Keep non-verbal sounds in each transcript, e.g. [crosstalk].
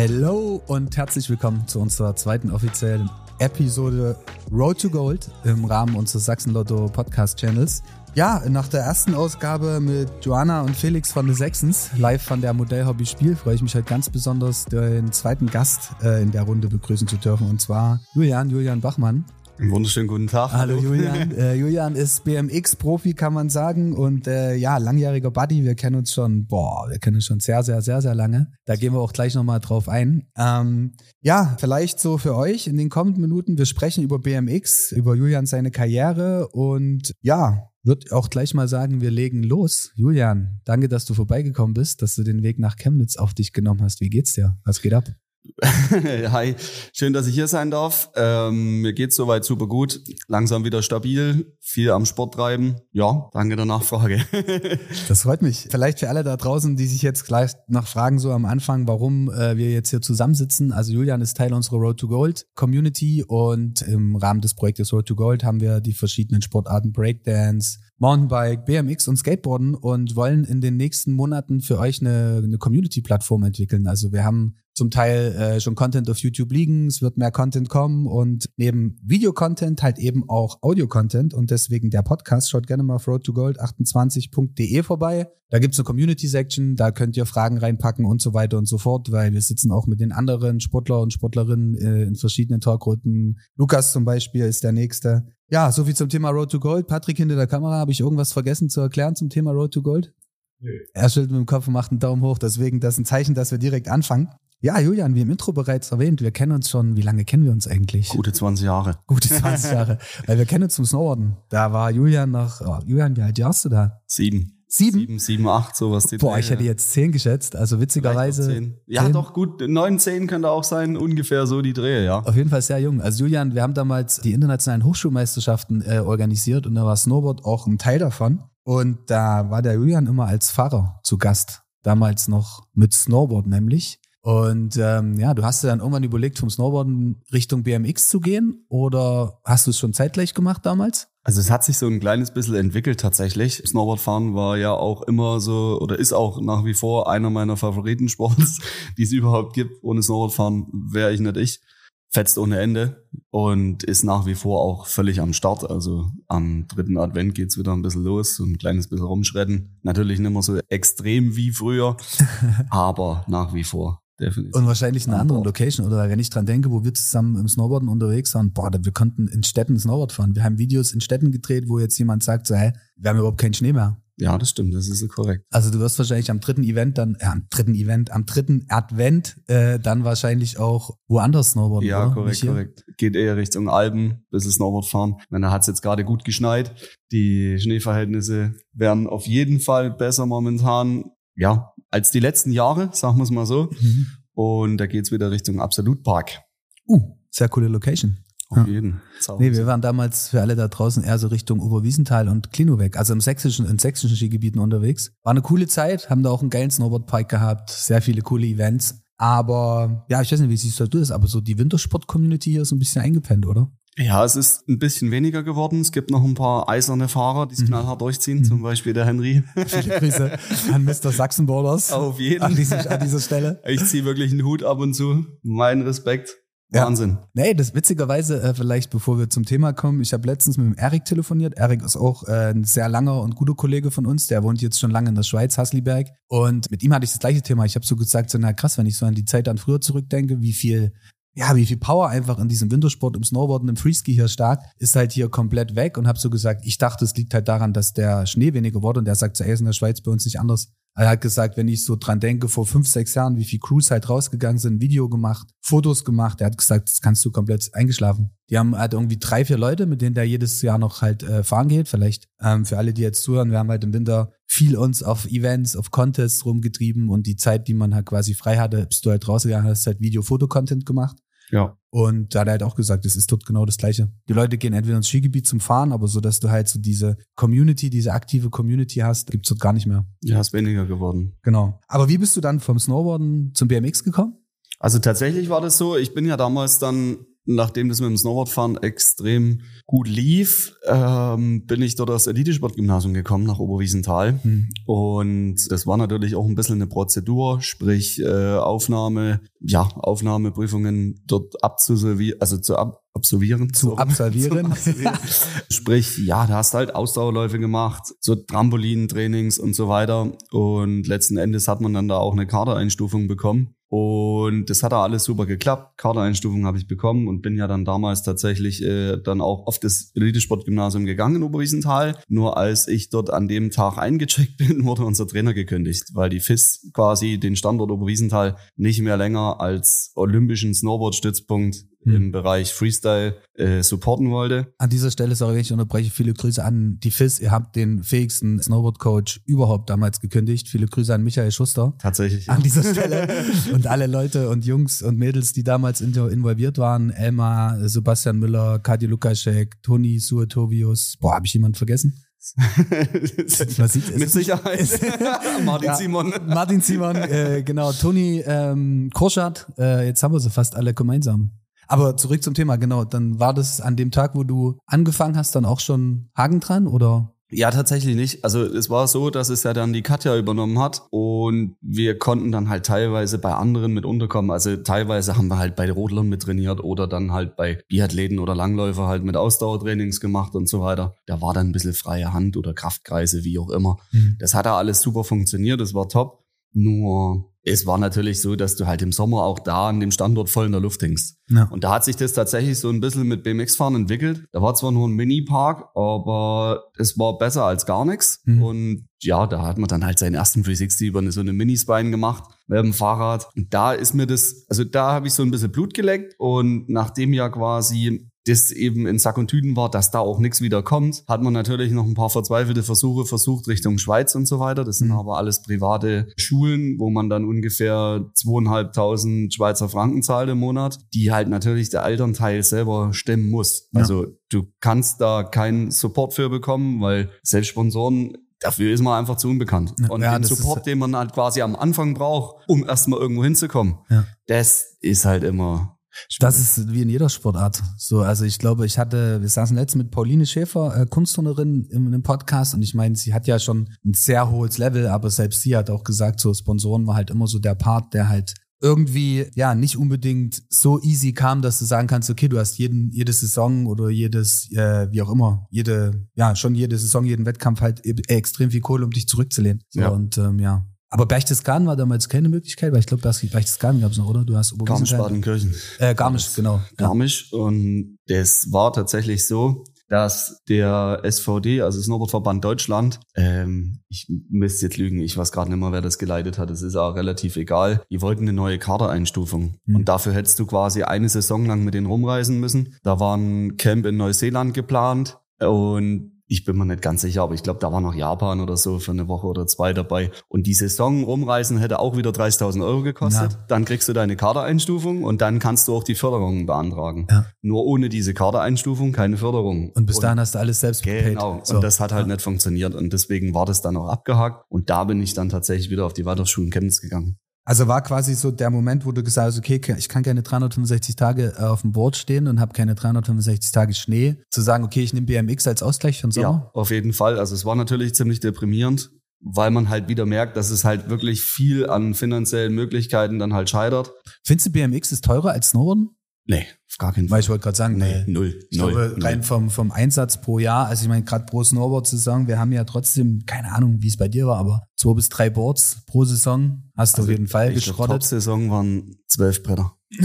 Hello und herzlich willkommen zu unserer zweiten offiziellen Episode Road to Gold im Rahmen unseres Sachsen-Lotto Podcast Channels. Ja, nach der ersten Ausgabe mit Joanna und Felix von The Sechsens, live von der Modellhobby Spiel, freue ich mich heute ganz besonders, den zweiten Gast äh, in der Runde begrüßen zu dürfen, und zwar Julian, Julian Bachmann. Einen wunderschönen guten Tag. Hallo, Hallo. Julian. [laughs] Äh, Julian ist BMX-Profi, kann man sagen. Und äh, ja, langjähriger Buddy. Wir kennen uns schon, boah, wir kennen uns schon sehr, sehr, sehr, sehr lange. Da gehen wir auch gleich nochmal drauf ein. Ähm, ja, vielleicht so für euch in den kommenden Minuten. Wir sprechen über BMX, über Julian seine Karriere und ja, würde auch gleich mal sagen, wir legen los. Julian, danke, dass du vorbeigekommen bist, dass du den Weg nach Chemnitz auf dich genommen hast. Wie geht's dir? Was geht ab? [laughs] Hi, schön, dass ich hier sein darf. Ähm, mir geht's soweit super gut. Langsam wieder stabil, viel am Sport treiben. Ja, danke der Nachfrage. [laughs] das freut mich. Vielleicht für alle da draußen, die sich jetzt gleich noch fragen, so am Anfang, warum äh, wir jetzt hier zusammensitzen. Also Julian ist Teil unserer Road to Gold Community und im Rahmen des Projektes Road to Gold haben wir die verschiedenen Sportarten Breakdance, Mountainbike, BMX und Skateboarden und wollen in den nächsten Monaten für euch eine, eine Community-Plattform entwickeln. Also wir haben zum Teil äh, schon Content auf YouTube liegen, es wird mehr Content kommen und neben Video-Content halt eben auch Audio-Content und deswegen der Podcast. Schaut gerne mal auf roadtogold28.de vorbei. Da gibt's eine Community-Section, da könnt ihr Fragen reinpacken und so weiter und so fort, weil wir sitzen auch mit den anderen Sportler und Sportlerinnen äh, in verschiedenen Talkrunden. Lukas zum Beispiel ist der Nächste. Ja, so viel zum Thema Road to Gold. Patrick hinter der Kamera, habe ich irgendwas vergessen zu erklären zum Thema Road to Gold? Nee. Er schüttelt mit dem Kopf und macht einen Daumen hoch, deswegen das ist ein Zeichen, dass wir direkt anfangen. Ja, Julian, wie im Intro bereits erwähnt, wir kennen uns schon, wie lange kennen wir uns eigentlich? Gute 20 Jahre. Gute 20 Jahre. [laughs] Weil wir kennen uns zum Snowboarden. Da war Julian noch, oh, Julian, wie alt warst du da? Sieben. Sieben? Sieben, sieben, acht, sowas. Die Boah, Dreh, ich hätte jetzt zehn geschätzt. Also witzigerweise. Zehn. Ja, zehn. doch, gut. Neun, zehn könnte auch sein. Ungefähr so die Drehe, ja. Auf jeden Fall sehr jung. Also Julian, wir haben damals die internationalen Hochschulmeisterschaften äh, organisiert und da war Snowboard auch ein Teil davon. Und da war der Julian immer als Fahrer zu Gast. Damals noch mit Snowboard nämlich. Und ähm, ja, du hast dir dann irgendwann überlegt, vom Snowboarden Richtung BMX zu gehen oder hast du es schon zeitgleich gemacht damals? Also es hat sich so ein kleines bisschen entwickelt tatsächlich. Snowboardfahren war ja auch immer so oder ist auch nach wie vor einer meiner Favoritensports, [laughs] die es überhaupt gibt. Ohne Snowboardfahren wäre ich nicht ich. Fetzt ohne Ende und ist nach wie vor auch völlig am Start. Also am dritten Advent geht's wieder ein bisschen los, so ein kleines bisschen rumschredden. Natürlich nicht mehr so extrem wie früher, [laughs] aber nach wie vor Definitiv. Und wahrscheinlich eine andere Location, oder? Wenn ich dran denke, wo wir zusammen im Snowboarden unterwegs waren, boah, wir konnten in Städten Snowboard fahren. Wir haben Videos in Städten gedreht, wo jetzt jemand sagt, so, hey, wir haben überhaupt keinen Schnee mehr. Ja, das stimmt, das ist so korrekt. Also du wirst wahrscheinlich am dritten Event dann, äh, am dritten Event, am dritten Advent äh, dann wahrscheinlich auch woanders Snowboarden. Ja, oder? korrekt, korrekt. Geht eher Richtung Alpen, bisschen Snowboard fahren. Ich meine, da hat es jetzt gerade gut geschneit. Die Schneeverhältnisse werden auf jeden Fall besser momentan. Ja, als die letzten Jahre, sagen wir es mal so. Mhm. Und da geht's wieder Richtung Absolutpark. Uh, sehr coole Location. Auf ja. jeden. Nee, wir waren damals für alle da draußen eher so Richtung Oberwiesenthal und Klinoweg, also im sächsischen, in sächsischen Skigebieten unterwegs. War eine coole Zeit, haben da auch einen geilen Snowboardpark gehabt, sehr viele coole Events. Aber ja, ich weiß nicht, wie siehst du das, aber so die Wintersport-Community hier ist ein bisschen eingepennt, oder? Ja, es ist ein bisschen weniger geworden. Es gibt noch ein paar eiserne Fahrer, die es mhm. knallhart durchziehen, mhm. zum Beispiel der Henry. [laughs] Viele Grüße an Mr. Sachsenborders. Auf jeden. An dieser, an dieser Stelle. Ich ziehe wirklich einen Hut ab und zu. Mein Respekt. Wahnsinn. Ja. Nee, das witzigerweise, äh, vielleicht bevor wir zum Thema kommen, ich habe letztens mit dem Erik telefoniert. Erik ist auch äh, ein sehr langer und guter Kollege von uns, der wohnt jetzt schon lange in der Schweiz, Hasliberg. Und mit ihm hatte ich das gleiche Thema. Ich habe so gesagt, so, na krass, wenn ich so an die Zeit dann früher zurückdenke, wie viel ja, wie viel Power einfach in diesem Wintersport, im Snowboarden, im Freeski hier stark, ist halt hier komplett weg und habe so gesagt, ich dachte, es liegt halt daran, dass der Schnee weniger wurde und der sagt, er ist in der Schweiz bei uns nicht anders. Er hat gesagt, wenn ich so dran denke, vor fünf, sechs Jahren, wie viel Crews halt rausgegangen sind, Video gemacht, Fotos gemacht, er hat gesagt, das kannst du komplett eingeschlafen. Die haben halt irgendwie drei, vier Leute, mit denen der jedes Jahr noch halt äh, fahren geht. Vielleicht ähm, für alle, die jetzt zuhören, wir haben halt im Winter viel uns auf Events, auf Contests rumgetrieben und die Zeit, die man halt quasi frei hatte, bist du halt rausgegangen, hast halt Video-Foto-Content gemacht. Ja. Und da hat er halt auch gesagt, es ist dort genau das Gleiche. Die Leute gehen entweder ins Skigebiet zum Fahren, aber so, dass du halt so diese Community, diese aktive Community hast, gibt's dort gar nicht mehr. Ja, ist weniger geworden. Genau. Aber wie bist du dann vom Snowboarden zum BMX gekommen? Also tatsächlich war das so, ich bin ja damals dann nachdem das mit dem Snowboardfahren extrem gut lief, ähm, bin ich dort das Elitesportgymnasium gekommen nach Oberwiesenthal. Mhm. Und das war natürlich auch ein bisschen eine Prozedur, sprich äh, Aufnahme, ja, Aufnahmeprüfungen dort abzusolvieren, also zu ab absolvieren. Zu absolvieren. [laughs] Sprich, ja, da hast halt Ausdauerläufe gemacht, so Trampolintrainings und so weiter. Und letzten Endes hat man dann da auch eine Kadereinstufung bekommen. Und das hat da alles super geklappt. Kadereinstufung habe ich bekommen und bin ja dann damals tatsächlich äh, dann auch auf das Elitesportgymnasium gegangen in Oberwiesenthal. Nur als ich dort an dem Tag eingecheckt [laughs] bin, wurde unser Trainer gekündigt, weil die FIS quasi den Standort Oberwiesenthal nicht mehr länger als olympischen Snowboard-Stützpunkt hm. im Bereich Freestyle äh, supporten wollte. An dieser Stelle, sorry, wenn ich unterbreche, viele Grüße an die FIS. Ihr habt den fähigsten Snowboard-Coach überhaupt damals gekündigt. Viele Grüße an Michael Schuster. Tatsächlich. An dieser [laughs] Stelle. und alle Leute und Jungs und Mädels, die damals involviert waren. Elmar, Sebastian Müller, Kadi Lukaschek, Toni Suetovius. Boah, habe ich jemanden vergessen? [laughs] Man sieht, Mit Sicherheit. [laughs] Martin ja, Simon. Martin Simon, äh, genau. Toni ähm, Korschat. Äh, jetzt haben wir sie fast alle gemeinsam. Aber zurück zum Thema, genau. Dann war das an dem Tag, wo du angefangen hast, dann auch schon Hagen dran oder? Ja, tatsächlich nicht. Also es war so, dass es ja dann die Katja übernommen hat und wir konnten dann halt teilweise bei anderen mit unterkommen. Also teilweise haben wir halt bei Rodlern mit trainiert oder dann halt bei Biathleten oder Langläufer halt mit Ausdauertrainings gemacht und so weiter. Da war dann ein bisschen freie Hand oder Kraftkreise, wie auch immer. Mhm. Das hat da alles super funktioniert, das war top. Nur es war natürlich so, dass du halt im Sommer auch da an dem Standort voll in der Luft hängst. Ja. Und da hat sich das tatsächlich so ein bisschen mit BMX-Fahren entwickelt. Da war zwar nur ein Mini-Park, aber es war besser als gar nichts. Mhm. Und ja, da hat man dann halt seinen ersten 360 über so eine Minispine gemacht mit dem Fahrrad. Und da ist mir das, also da habe ich so ein bisschen Blut geleckt und nachdem ja quasi das eben in Sack und Tüten war, dass da auch nichts wieder kommt, hat man natürlich noch ein paar verzweifelte Versuche versucht Richtung Schweiz und so weiter. Das sind mhm. aber alles private Schulen, wo man dann ungefähr zweieinhalbtausend Schweizer Franken zahlt im Monat, die halt natürlich der Elternteil selber stemmen muss. Ja. Also du kannst da keinen Support für bekommen, weil selbst Sponsoren dafür ist man einfach zu unbekannt. Und ja, den Support, den man halt quasi am Anfang braucht, um erstmal irgendwo hinzukommen, ja. das ist halt immer das ist wie in jeder Sportart. So, also ich glaube, ich hatte, wir saßen letztens mit Pauline Schäfer, äh, Kunstturnerin, in einem Podcast und ich meine, sie hat ja schon ein sehr hohes Level, aber selbst sie hat auch gesagt, so Sponsoren war halt immer so der Part, der halt irgendwie ja nicht unbedingt so easy kam, dass du sagen kannst, okay, du hast jeden jede Saison oder jedes äh, wie auch immer jede ja schon jede Saison jeden Wettkampf halt e extrem viel Kohle, um dich zurückzulehnen. So, ja. Und ähm, ja, aber Berchtesgaden war damals keine Möglichkeit, weil ich glaube, Berchtesgaden gab es noch, oder? Du hast Garmisch-Badenkirchen. Äh, Garmisch, genau. Garmisch. Und das war tatsächlich so, dass der SVD, also Snowboardverband Deutschland, ähm, ich müsste jetzt lügen, ich weiß gerade nicht mehr, wer das geleitet hat, es ist auch relativ egal, die wollten eine neue Kadereinstufung. Mhm. Und dafür hättest du quasi eine Saison lang mit denen rumreisen müssen. Da war ein Camp in Neuseeland geplant und ich bin mir nicht ganz sicher, aber ich glaube, da war noch Japan oder so für eine Woche oder zwei dabei. Und die Saison rumreisen hätte auch wieder 30.000 Euro gekostet. Ja. Dann kriegst du deine Kadereinstufung und dann kannst du auch die Förderungen beantragen. Ja. Nur ohne diese Kadereinstufung keine Förderung. Und bis dahin hast du alles selbst gepaid. Genau. So. Und das hat halt ja. nicht funktioniert. Und deswegen war das dann auch abgehakt. Und da bin ich dann tatsächlich wieder auf die Weiterschulen Chemnitz gegangen. Also war quasi so der Moment, wo du gesagt hast, okay, ich kann keine 365 Tage äh, auf dem Board stehen und habe keine 365 Tage Schnee. Zu sagen, okay, ich nehme BMX als Ausgleich für den Sommer? Ja, auf jeden Fall. Also es war natürlich ziemlich deprimierend, weil man halt wieder merkt, dass es halt wirklich viel an finanziellen Möglichkeiten dann halt scheitert. Findest du BMX ist teurer als Snowboarden? Nee, auf gar keinen Fall. Weil ich wollte gerade sagen, nee, null. Ich null, glaube, rein vom, vom Einsatz pro Jahr, also ich meine, gerade pro Snowboard-Saison, wir haben ja trotzdem, keine Ahnung, wie es bei dir war, aber zwei bis drei Boards pro Saison hast du also auf jeden Fall geschrottet. Die Top-Saison waren zwölf Bretter. [laughs]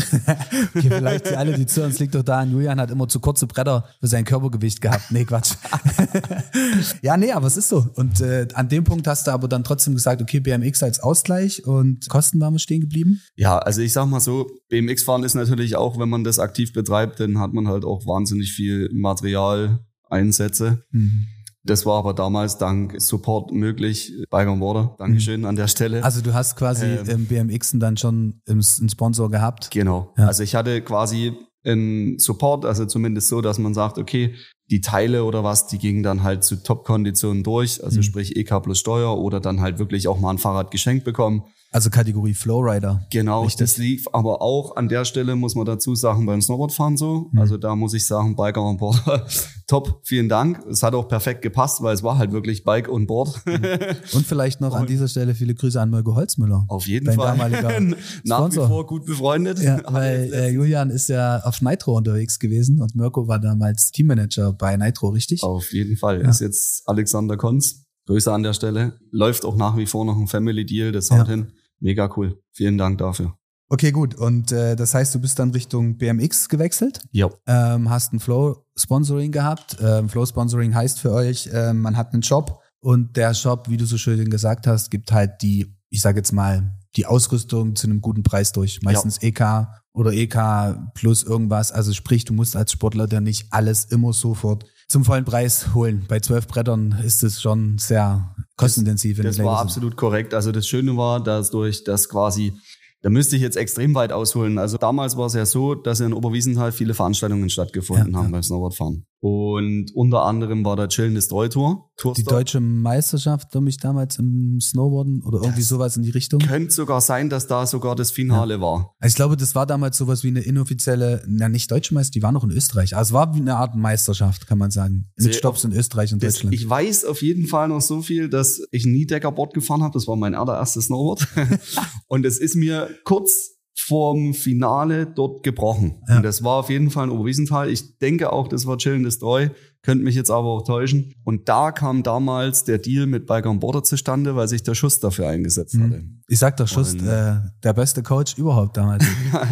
okay, vielleicht für alle, die zu uns liegt doch da, Julian hat immer zu kurze Bretter für sein Körpergewicht gehabt. Nee, Quatsch. [laughs] ja, nee, aber es ist so. Und äh, an dem Punkt hast du aber dann trotzdem gesagt, okay, BMX als Ausgleich und Kosten waren wir stehen geblieben? Ja, also ich sag mal so, BMX-Fahren ist natürlich auch, wenn man das aktiv betreibt, dann hat man halt auch wahnsinnig viel Materialeinsätze. Mhm. Das war aber damals dank Support möglich. Byron Water, Dankeschön mhm. an der Stelle. Also du hast quasi ähm, im BMXen dann schon einen Sponsor gehabt? Genau. Ja. Also ich hatte quasi einen Support, also zumindest so, dass man sagt, okay, die Teile oder was, die gingen dann halt zu Top-Konditionen durch, also mhm. sprich EK plus Steuer oder dann halt wirklich auch mal ein Fahrrad geschenkt bekommen. Also Kategorie Flowrider. Genau, Richtig. das lief aber auch an der Stelle, muss man dazu sagen, beim Snowboardfahren so. Mhm. Also da muss ich sagen, Biker und Boarder, [laughs] top, vielen Dank. Es hat auch perfekt gepasst, weil es war halt wirklich Bike und Board. Und vielleicht noch an [laughs] dieser Stelle viele Grüße an Mirko Holzmüller. Auf jeden Dein Fall. damaliger [laughs] Nach wie vor gut befreundet. Ja, weil äh, Julian ist ja auf Nitro unterwegs gewesen und Mirko war damals Teammanager bei Nitro, richtig? Auf jeden Fall. Ja. Ist jetzt Alexander Konz. Grüße an der Stelle. Läuft auch nach wie vor noch ein Family Deal. Das haut Ja. hin. Mega cool. Vielen Dank dafür. Okay, gut. Und äh, das heißt, du bist dann Richtung BMX gewechselt, Ja. ähm, hast ein Flow-Sponsoring gehabt. Ähm, Flow-Sponsoring heißt für euch, ähm, man hat einen Shop und der Shop, wie du so schön gesagt hast, gibt halt die, ich sage jetzt mal, die Ausrüstung zu einem guten Preis durch. Meistens EK oder EK plus irgendwas. Also sprich, du musst als Sportler dann nicht alles immer sofort zum vollen Preis holen. Bei zwölf Brettern ist es schon sehr kostenintensiv. Das du war absolut korrekt. Also das Schöne war, dass durch das quasi, da müsste ich jetzt extrem weit ausholen. Also damals war es ja so, dass in Oberwiesenthal viele Veranstaltungen stattgefunden Ja, haben ja. beim Snowboardfahren. Und unter anderem war der Chill Destroy Tour. Die deutsche Meisterschaft, glaube ich, damals im Snowboarden oder irgendwie Das sowas in die Richtung. Könnte sogar sein, dass da sogar das Finale war. Also ich glaube, das war damals sowas wie eine inoffizielle, na nicht deutsche Meisterschaft, die war noch in Österreich. Also es war wie eine Art Meisterschaft, kann man sagen. Mit Stops in Österreich und Das, Deutschland. ich weiß auf jeden Fall noch so viel, dass ich ein Niedeckerboard gefahren habe. Das war mein allererstes Snowboard. [laughs] und es ist mir kurz vorm Finale dort gebrochen. Ja. Und das war auf jeden Fall ein Oberwiesenthal. Ich denke auch, das war Chillen Destroy. Könnte mich jetzt aber auch täuschen. Und da kam damals der Deal mit Biker und Border zustande, weil sich der Schuss dafür eingesetzt hatte. Hm. Ich sag doch, Schuss, Und- äh, der beste Coach überhaupt damals.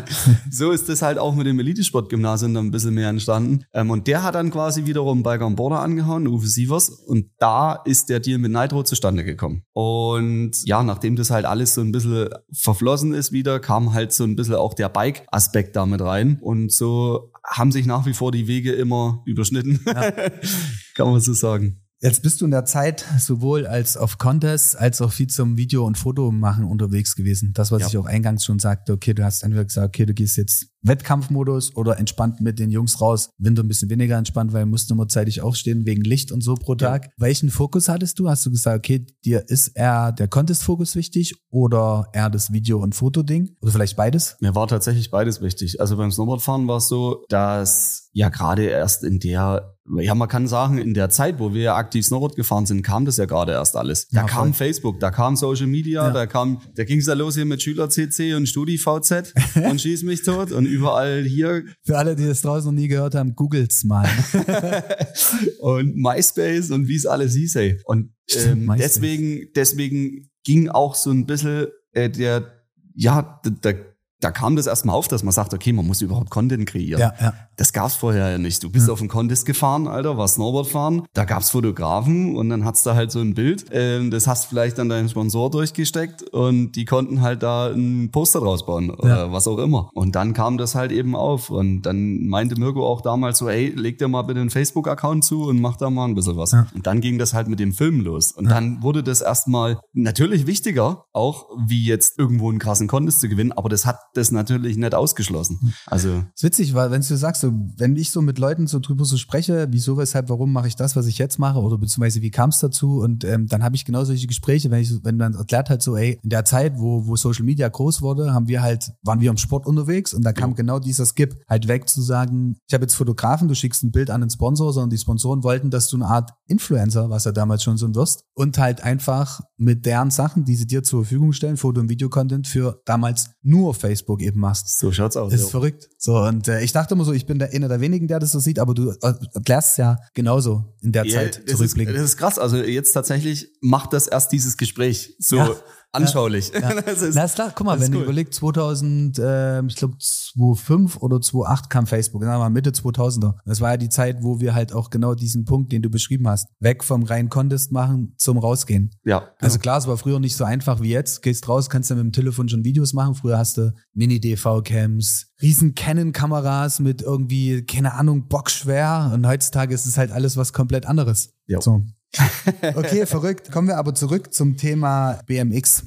[laughs] so ist das halt auch mit dem Elitesportgymnasium dann ein bisschen mehr entstanden. Ähm, und der hat dann quasi wiederum Biker und Border angehauen, Uwe Sievers. Und da ist der Deal mit Nitro zustande gekommen. Und ja, nachdem das halt alles so ein bisschen verflossen ist wieder, kam halt so ein bisschen auch der Bike-Aspekt damit rein. Und so haben sich nach wie vor die Wege immer überschnitten. [laughs] Kann man so sagen. Jetzt bist du in der Zeit sowohl als auf Contests als auch viel zum Video- und Fotomachen unterwegs gewesen. Das, was Ja. ich auch eingangs schon sagte, okay, du hast entweder gesagt, okay, du gehst jetzt Wettkampfmodus oder entspannt mit den Jungs raus. Winter ein bisschen weniger entspannt, weil du musst immer zeitig aufstehen wegen Licht und so pro Ja. Tag. Welchen Fokus hattest du? Hast du gesagt, okay, dir ist eher der Contest-Fokus wichtig oder eher das Video- und Fotoding? Oder vielleicht beides? Mir war tatsächlich beides wichtig. Also beim Snowboardfahren war es so, dass ja gerade erst in der, ja man kann sagen, in der Zeit, wo wir ja aktiv Snowboard gefahren sind, kam das ja gerade erst alles. Da Ja, kam voll. Facebook, da kam Social Media, Ja. da kam, da ging es ja los hier mit Schüler-CC und StudiVZ [laughs] und schieß mich tot und überall hier Für alle, die das draußen noch nie gehört haben, googelt's mal. [laughs] und MySpace und wie es alles hieß, ey. Und ähm, deswegen, deswegen ging auch so ein bisschen äh, der, ja, da, da, da kam das erstmal auf, dass man sagt, okay, man muss überhaupt Content kreieren. ja, ja. Das gab's vorher ja nicht. Du bist Ja. auf einen Contest gefahren, Alter, war Snowboard fahren. Da gab's Fotografen und dann hat's da halt so ein Bild. Ähm, das hast vielleicht an deinen Sponsor durchgesteckt und die konnten halt da ein Poster draus bauen oder Ja. was auch immer. Und dann kam das halt eben auf und dann meinte Mirko auch damals so, ey, leg dir mal bitte einen Facebook-Account zu und mach da mal ein bisschen was. Und dann ging das halt mit dem Film los. Und dann wurde das erstmal natürlich wichtiger, auch wie jetzt irgendwo einen krassen Contest zu gewinnen, aber das hat das natürlich nicht ausgeschlossen. Also ist witzig, weil wenn du sagst, so, wenn ich so mit Leuten so drüber so spreche, wieso, weshalb, warum mache ich das, was ich jetzt mache oder beziehungsweise wie kam es dazu und ähm, dann habe ich genau solche Gespräche, wenn ich, wenn man erklärt halt so, ey, in der Zeit, wo, wo Social Media groß wurde, haben wir halt, waren wir im Sport unterwegs und da kam Ja. genau dieser Skip halt weg zu sagen, ich habe jetzt Fotografen, du schickst ein Bild an einen Sponsor, sondern die Sponsoren wollten, dass du eine Art Influencer, was ja damals schon so wirst, und halt einfach mit deren Sachen, die sie dir zur Verfügung stellen, Foto- und Videocontent für damals nur Facebook eben machst. so schaut's aus. Ist ja. verrückt. So, und äh, ich dachte immer so, ich bin der einer der wenigen, der das so sieht, aber du äh, erklärst es ja genauso in der Ja, Zeit ist, zurückblicken. das ist krass. Also jetzt tatsächlich macht das erst dieses Gespräch so Ja. Anschaulich. Ja. [laughs] Das ist, Na ist klar, guck mal, wenn du cool. überlegst, 2000, ähm, ich glaube 2005 oder 2008 kam Facebook, sagen wir mal Mitte 2000er. Das war ja die Zeit, wo wir halt auch genau diesen Punkt, den du beschrieben hast, weg vom reinen Contest machen zum Rausgehen. ja, Also klar, es war früher nicht so einfach wie jetzt. Gehst raus, kannst dann mit dem Telefon schon Videos machen. Früher hast du Mini-DV-Cams, riesen Canon-Kameras mit irgendwie, keine Ahnung, bockschwer. Und heutzutage ist es halt alles was komplett anderes. Ja. So. [laughs] Okay, verrückt. Kommen wir aber zurück zum Thema BMX.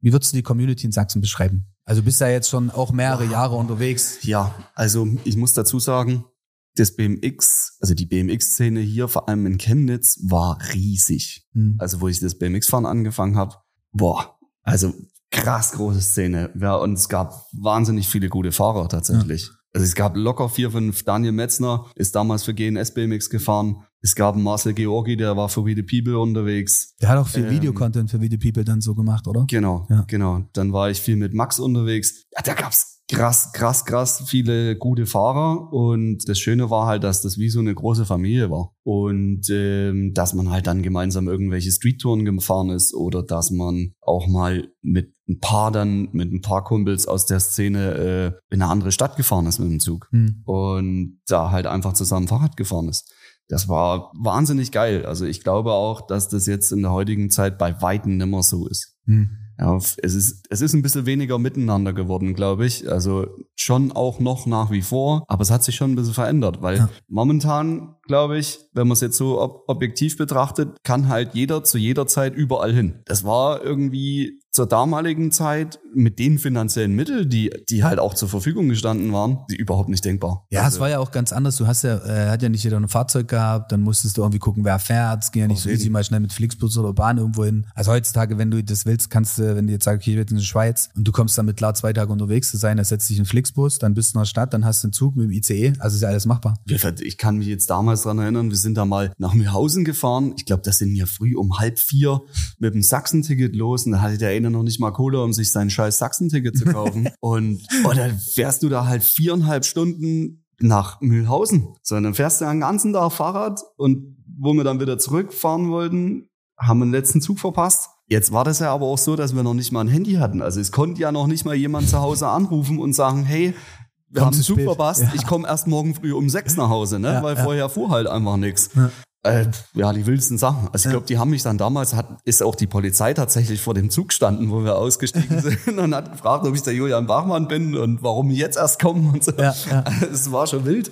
Wie würdest du die Community in Sachsen beschreiben? Also du bist ja jetzt schon auch mehrere Jahre unterwegs. ja, also ich muss dazu sagen, das BMX, also die BMX-Szene hier, vor allem in Chemnitz, war riesig. Hm. Also wo ich das BMX-Fahren angefangen habe, boah, also krass große Szene. Ja, und es gab wahnsinnig viele gute Fahrer tatsächlich. Ja. Also es gab locker vier, fünf. Daniel Metzner ist damals für GNS BMX gefahren. Es gab einen Marcel Georgi, der war für We the People unterwegs. Der hat auch viel ähm, Videocontent für We the People dann so gemacht, oder? Genau, ja. genau. Dann war ich viel mit Max unterwegs. Ja, da gab's krass, krass, krass viele gute Fahrer. Und das Schöne war halt, dass das wie so eine große Familie war. Und ähm, dass man halt dann gemeinsam irgendwelche Streettouren gefahren ist oder dass man auch mal mit ein paar dann, mit ein paar Kumpels aus der Szene äh, in eine andere Stadt gefahren ist mit dem Zug. Hm. Und da halt einfach zusammen Fahrrad gefahren ist. Das war wahnsinnig geil. Also ich glaube auch, dass das jetzt in der heutigen Zeit bei Weitem nimmer so ist. Hm. Ja, es ist, es ist ein bisschen weniger miteinander geworden, glaube ich. Also schon auch noch nach wie vor, aber es hat sich schon ein bisschen verändert, weil ja. momentan, glaube ich, wenn man es jetzt so ob objektiv betrachtet, kann halt jeder zu jeder Zeit überall hin. Das war irgendwie zur damaligen Zeit mit den finanziellen Mitteln, die, die halt auch zur Verfügung gestanden waren, die überhaupt nicht denkbar. Ja, also, es war ja auch ganz anders. Du hast ja, äh, hat ja nicht jeder ein Fahrzeug gehabt, dann musstest du irgendwie gucken, wer fährt. Es ging ja nicht so easy mal schnell mit Flixbus oder Bahn irgendwo hin. Also heutzutage, wenn du das willst, kannst du, wenn du jetzt sagst, okay, ich will in die Schweiz und du kommst damit klar, zwei Tage unterwegs zu sein, dann setzt dich in Flixbus, dann bist du in der Stadt, dann hast du einen Zug mit dem ICE. Also ist ja alles machbar. Ich kann mich jetzt damals dran erinnern, wir sind da mal nach Mühlhausen gefahren. Ich glaube, das sind wir früh um halb vier mit dem Sachsen-Ticket los und da hatte der eine noch nicht mal Kohle, um sich sein scheiß Sachsen-Ticket zu kaufen. [laughs] und, und dann fährst du da halt viereinhalb Stunden nach Mühlhausen. So, und dann fährst du einen ganzen Tag Fahrrad und wo wir dann wieder zurückfahren wollten, haben wir den letzten Zug verpasst. Jetzt war das ja aber auch so, dass wir noch nicht mal ein Handy hatten. Also es konnte ja noch nicht mal jemand zu Hause anrufen und sagen, hey, wir Komm haben Zug verpasst, ja. ich komme erst morgen früh um sechs nach Hause, ne? Ja, weil vorher fuhr halt einfach nichts. Äh, ja, die wildesten Sachen. Also ich glaube, die haben mich dann damals, hat, ist auch die Polizei tatsächlich vor dem Zug standen, wo wir ausgestiegen [laughs] sind und hat gefragt, ob ich der Julian Bachmann bin und warum ich jetzt erst kommen und so. [laughs] Es war schon wild.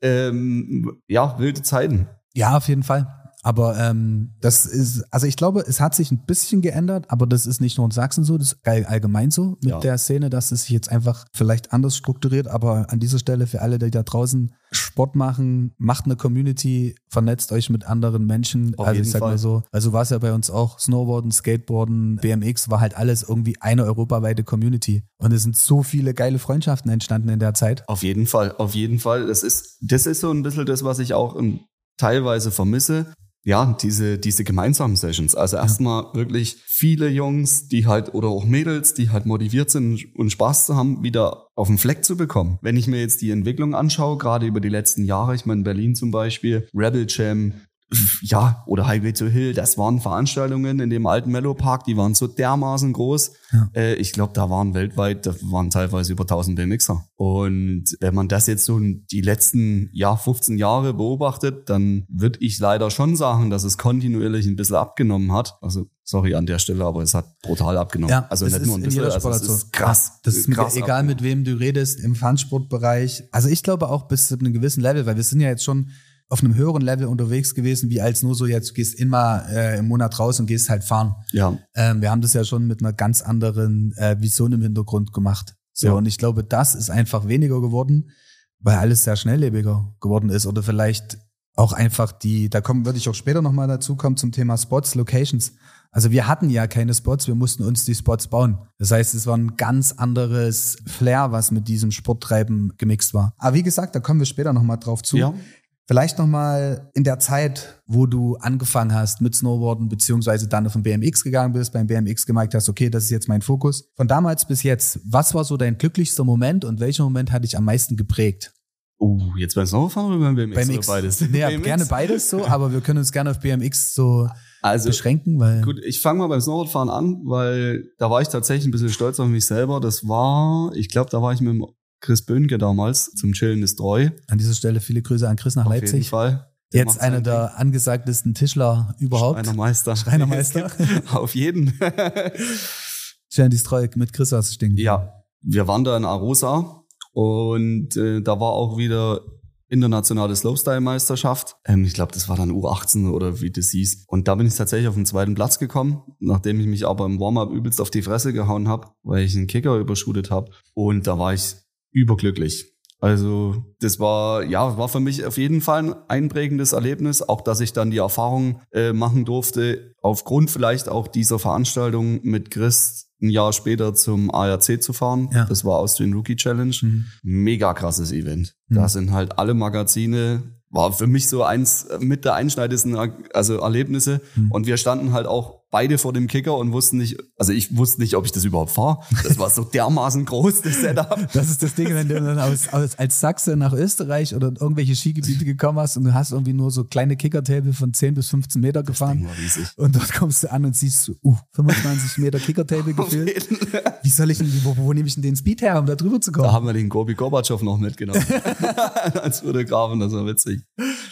Ähm, ja, wilde Zeiten. Ja, auf jeden Fall. Aber ähm, das ist, also ich glaube, es hat sich ein bisschen geändert, aber das ist nicht nur in Sachsen so, das ist allgemein so mit ja. der Szene, dass es sich jetzt einfach vielleicht anders strukturiert. Aber an dieser Stelle für alle, die da draußen Sport machen, macht eine Community, vernetzt euch mit anderen Menschen. Auf also ich sag Fall. mal so, also war es ja bei uns auch Snowboarden, Skateboarden, BMX, war halt alles irgendwie eine europaweite Community. Und es sind so viele geile Freundschaften entstanden in der Zeit. Auf jeden Fall, auf jeden Fall. Das ist, das ist so ein bisschen das, was ich auch im teilweise vermisse ja, diese, diese gemeinsamen Sessions. Also erstmal ja. wirklich viele Jungs, die halt, oder auch Mädels, die halt motiviert sind und Spaß zu haben, wieder auf den Fleck zu bekommen. Wenn ich mir jetzt die Entwicklung anschaue, gerade über die letzten Jahre, ich meine in Berlin zum Beispiel, Rebel Jam, ja, oder Highway to Hill, das waren Veranstaltungen in dem alten Mellow Park, die waren so dermaßen groß. Ja. Äh, ich glaube, da waren weltweit, da waren teilweise über 1000 BMXer. Und wenn man das jetzt so die letzten, ja, 15 Jahre beobachtet, dann würde ich leider schon sagen, dass es kontinuierlich ein bisschen abgenommen hat. Also, sorry an der Stelle, aber es hat brutal abgenommen. Ja, also nicht nur ein bisschen, also es ist krass. Das ist krass egal, abgenommen. mit wem du redest, im Fun-Sportbereich. Also ich glaube auch bis zu einem gewissen Level, weil wir sind ja jetzt schon auf einem höheren Level unterwegs gewesen, wie als nur so jetzt, du gehst immer äh, im Monat raus und gehst halt fahren. Ja. Ähm, wir haben das ja schon mit einer ganz anderen äh, Vision im Hintergrund gemacht. So, ja. und ich glaube, das ist einfach weniger geworden, weil alles sehr schnelllebiger geworden ist oder vielleicht auch einfach die, da kommen, würde ich auch später nochmal dazu kommen zum Thema Spots, Locations. Also wir hatten ja keine Spots, wir mussten uns die Spots bauen. Das heißt, es war ein ganz anderes Flair, was mit diesem Sporttreiben gemixt war. Aber wie gesagt, da kommen wir später nochmal drauf zu. Ja. Vielleicht nochmal in der Zeit, wo du angefangen hast mit Snowboarden, beziehungsweise dann auf den BMX gegangen bist, beim BMX gemerkt hast, okay, das ist jetzt mein Fokus. Von damals bis jetzt, was war so dein glücklichster Moment und welcher Moment hat dich am meisten geprägt? Oh, jetzt beim Snowboarden oder beim BMX? BMX. Oder beides? Nee, [laughs] BMX? gerne beides so, aber wir können uns gerne auf BMX so also, beschränken, weil. Gut, ich fange mal beim Snowboardfahren an, weil da war ich tatsächlich ein bisschen stolz auf mich selber. Das war, ich glaube, da war ich mit dem Chris Böhnke damals zum Chillen ist treu. An dieser Stelle viele Grüße an Chris nach Auf Leipzig. Auf jeden Fall. Der Jetzt einer der angesagtesten Tischler überhaupt. Schreinermeister. Schreinermeister. [laughs] [laughs] Auf jeden. [laughs] Chillen ist treu mit Chris du stehen. Ja, wir waren da in Arosa und äh, da war auch wieder internationale Slopestyle-Meisterschaft. Ähm, ich glaube, das war dann U18 oder wie das hieß. Und da bin ich tatsächlich auf den zweiten Platz gekommen, nachdem ich mich aber im Warm-up übelst auf die Fresse gehauen habe, weil ich einen Kicker überschootet habe. Und da war ich überglücklich. Also das war ja war für mich auf jeden Fall ein einprägendes Erlebnis, auch dass ich dann die Erfahrung äh, machen durfte aufgrund vielleicht auch dieser Veranstaltung mit Chris ein Jahr später zum ARC zu fahren. Ja. Das war Austrian Rookie Challenge. Mhm. Mega krasses Event. Mhm. Da sind halt alle Magazine, war für mich so eins mit der einschneidendsten also Erlebnisse. Mhm. Und wir standen halt auch beide vor dem Kicker und wussten nicht, also ich wusste nicht, ob ich das überhaupt fahre. Das war so dermaßen groß, das Setup. [laughs] Das ist das Ding, wenn du dann aus, aus, als Sachse nach Österreich oder irgendwelche Skigebiete gekommen hast und du hast irgendwie nur so kleine Kickertable von 10 bis 15 Meter gefahren. Und dort kommst du an und siehst so, uh, 25 Meter Kickertable [laughs] gefüllt. Wie soll ich denn, wo, wo nehme ich denn den Speed her, um da drüber zu Da kommen? haben wir den Gobi Gorbatschow noch mitgenommen. [laughs] Als Fotografen, das war witzig.